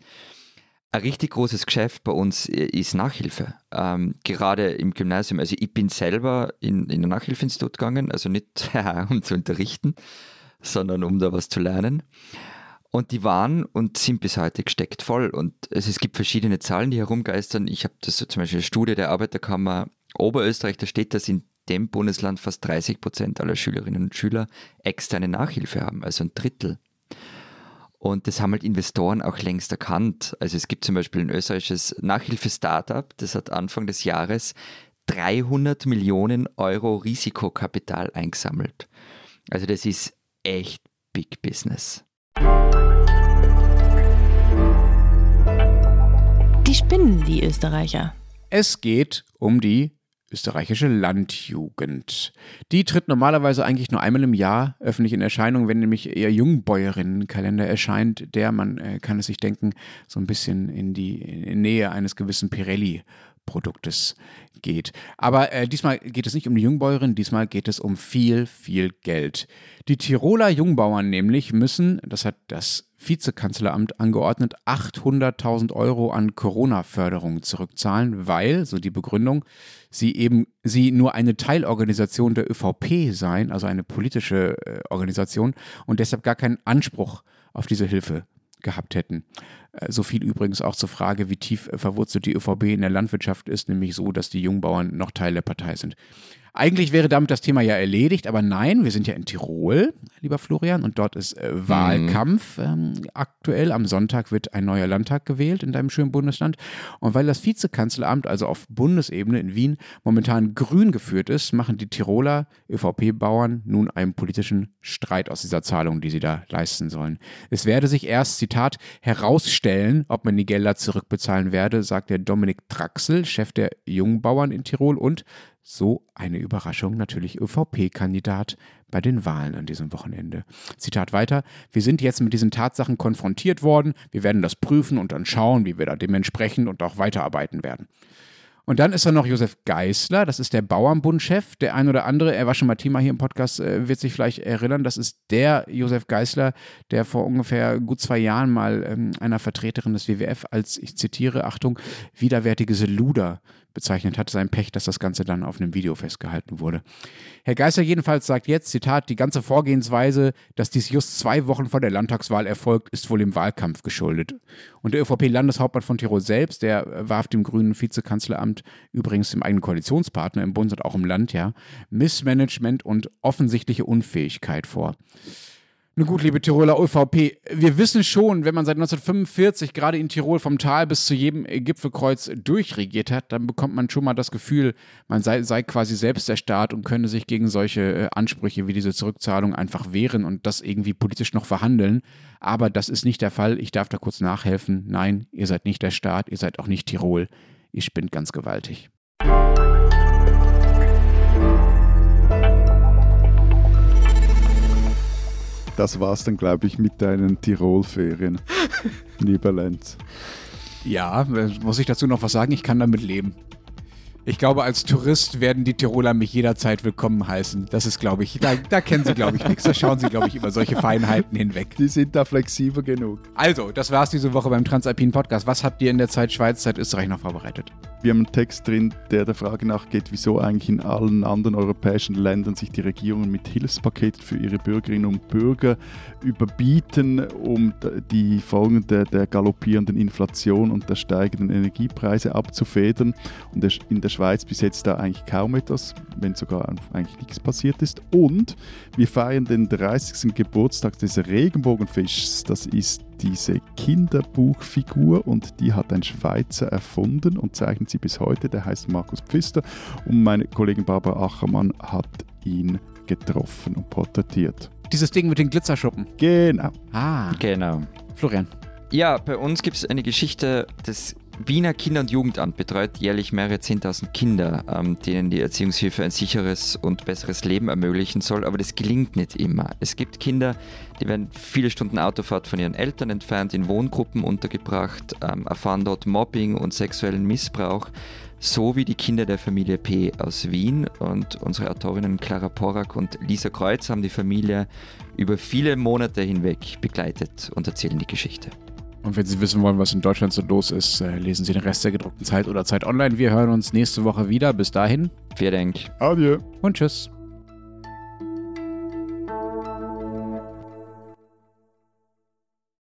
Ein richtig großes Geschäft bei uns ist Nachhilfe. Ähm, gerade im Gymnasium. Also ich bin selber in, in ein Nachhilfeinstitut gegangen, also nicht [LAUGHS] um zu unterrichten, sondern um da was zu lernen. Und die waren und sind bis heute gesteckt voll. Und also es gibt verschiedene Zahlen, die herumgeistern. Ich habe das so zum Beispiel eine Studie der Arbeiterkammer Oberösterreich, da steht, dass in dem Bundesland fast 30 Prozent aller Schülerinnen und Schüler externe Nachhilfe haben, also ein Drittel. Und das haben halt Investoren auch längst erkannt. Also es gibt zum Beispiel ein österreichisches Nachhilfe-Startup, das hat Anfang des Jahres 300 Millionen Euro Risikokapital eingesammelt. Also das ist echt Big Business. Die spinnen, die Österreicher. Es geht um die österreichische Landjugend. Die tritt normalerweise eigentlich nur einmal im Jahr öffentlich in Erscheinung, wenn nämlich ihr Jungbäuerinnenkalender erscheint, der, man äh, kann es sich denken, so ein bisschen in die in Nähe eines gewissen Pirelli Produktes geht. Aber äh, diesmal geht es nicht um die Jungbäuerin, diesmal geht es um viel, viel Geld. Die Tiroler Jungbauern nämlich müssen, das hat das Vizekanzleramt angeordnet, 800.000 Euro an Corona-Förderung zurückzahlen, weil, so die Begründung, sie eben sie nur eine Teilorganisation der ÖVP seien, also eine politische äh, Organisation und deshalb gar keinen Anspruch auf diese Hilfe gehabt hätten. Äh, so viel übrigens auch zur Frage, wie tief verwurzelt die ÖVP in der Landwirtschaft ist, nämlich so, dass die Jungbauern noch Teil der Partei sind. Eigentlich wäre damit das Thema ja erledigt, aber nein, wir sind ja in Tirol, lieber Florian, und dort ist äh, Wahlkampf ähm, aktuell. Am Sonntag wird ein neuer Landtag gewählt in deinem schönen Bundesland. Und weil das Vizekanzleramt, also auf Bundesebene in Wien, momentan grün geführt ist, machen die Tiroler ÖVP-Bauern nun einen politischen Streit aus dieser Zahlung, die sie da leisten sollen. Es werde sich erst, Zitat, herausstellen, ob man die Gelder zurückbezahlen werde, sagt der Dominik Traxel, Chef der Jungbauern in Tirol und so eine Überraschung natürlich ÖVP-Kandidat bei den Wahlen an diesem Wochenende. Zitat weiter, wir sind jetzt mit diesen Tatsachen konfrontiert worden, wir werden das prüfen und dann schauen, wie wir da dementsprechend und auch weiterarbeiten werden. Und dann ist da noch Josef Geißler, das ist der Bauernbundchef. Der ein oder andere, er war schon mal Thema hier im Podcast, äh, wird sich vielleicht erinnern, das ist der Josef Geißler, der vor ungefähr gut zwei Jahren mal ähm, einer Vertreterin des WWF als, ich zitiere, Achtung, widerwärtiges Luder bezeichnet hat. Sein Pech, dass das Ganze dann auf einem Video festgehalten wurde. Herr Geißler jedenfalls sagt jetzt, Zitat, die ganze Vorgehensweise, dass dies just zwei Wochen vor der Landtagswahl erfolgt, ist wohl dem Wahlkampf geschuldet. Und der ÖVP-Landeshauptmann von Tirol selbst, der warf dem grünen Vizekanzleramt, übrigens dem eigenen Koalitionspartner im Bund und auch im Land, ja, Missmanagement und offensichtliche Unfähigkeit vor. Nun gut, liebe Tiroler ÖVP, wir wissen schon, wenn man seit 1945 gerade in Tirol vom Tal bis zu jedem Gipfelkreuz durchregiert hat, dann bekommt man schon mal das Gefühl, man sei, sei quasi selbst der Staat und könne sich gegen solche äh, Ansprüche wie diese Zurückzahlung einfach wehren und das irgendwie politisch noch verhandeln. Aber das ist nicht der Fall. Ich darf da kurz nachhelfen. Nein, ihr seid nicht der Staat, ihr seid auch nicht Tirol. Ihr spinnt ganz gewaltig. Das war's dann, glaube ich, mit deinen Tirol-Ferien, [LAUGHS] lieber Lenz. Ja, äh, muss ich dazu noch was sagen? Ich kann damit leben. Ich glaube, als Tourist werden die Tiroler mich jederzeit willkommen heißen. Das ist, glaube ich, da, da kennen sie, glaube ich, nichts. Da schauen sie, glaube ich, über solche Feinheiten hinweg. Die sind da flexibel genug. Also, das war's diese Woche beim Transalpinen Podcast. Was habt ihr in der Zeit Schweiz, Zeit Österreich noch vorbereitet? Wir haben einen Text drin, der der Frage nachgeht, wieso eigentlich in allen anderen europäischen Ländern sich die Regierungen mit Hilfspaketen für ihre Bürgerinnen und Bürger überbieten, um die Folgen der, der galoppierenden Inflation und der steigenden Energiepreise abzufedern. Und in der Schweiz bis jetzt da eigentlich kaum etwas, wenn sogar eigentlich nichts passiert ist. Und wir feiern den 30. Geburtstag des Regenbogenfischs. Das ist diese Kinderbuchfigur und die hat ein Schweizer erfunden und zeichnet sie bis heute. Der heißt Markus Pfister und meine Kollegin Barbara Achermann hat ihn getroffen und porträtiert. Dieses Ding mit den Glitzerschuppen. Genau. Ah, Genau. Florian. Ja, bei uns gibt es eine Geschichte, das Wiener Kinder- und Jugendamt betreut jährlich mehrere 10.000 Kinder, ähm, denen die Erziehungshilfe ein sicheres und besseres Leben ermöglichen soll, aber das gelingt nicht immer. Es gibt Kinder, die werden viele Stunden Autofahrt von ihren Eltern entfernt, in Wohngruppen untergebracht, ähm, erfahren dort Mobbing und sexuellen Missbrauch, so wie die Kinder der Familie P aus Wien. Und unsere Autorinnen Clara Porak und Lisa Kreuz haben die Familie über viele Monate hinweg begleitet und erzählen die Geschichte. Und wenn Sie wissen wollen, was in Deutschland so los ist, äh, lesen Sie den Rest der gedruckten Zeit oder Zeit online. Wir hören uns nächste Woche wieder. Bis dahin Vielen Dank. Adieu. und tschüss.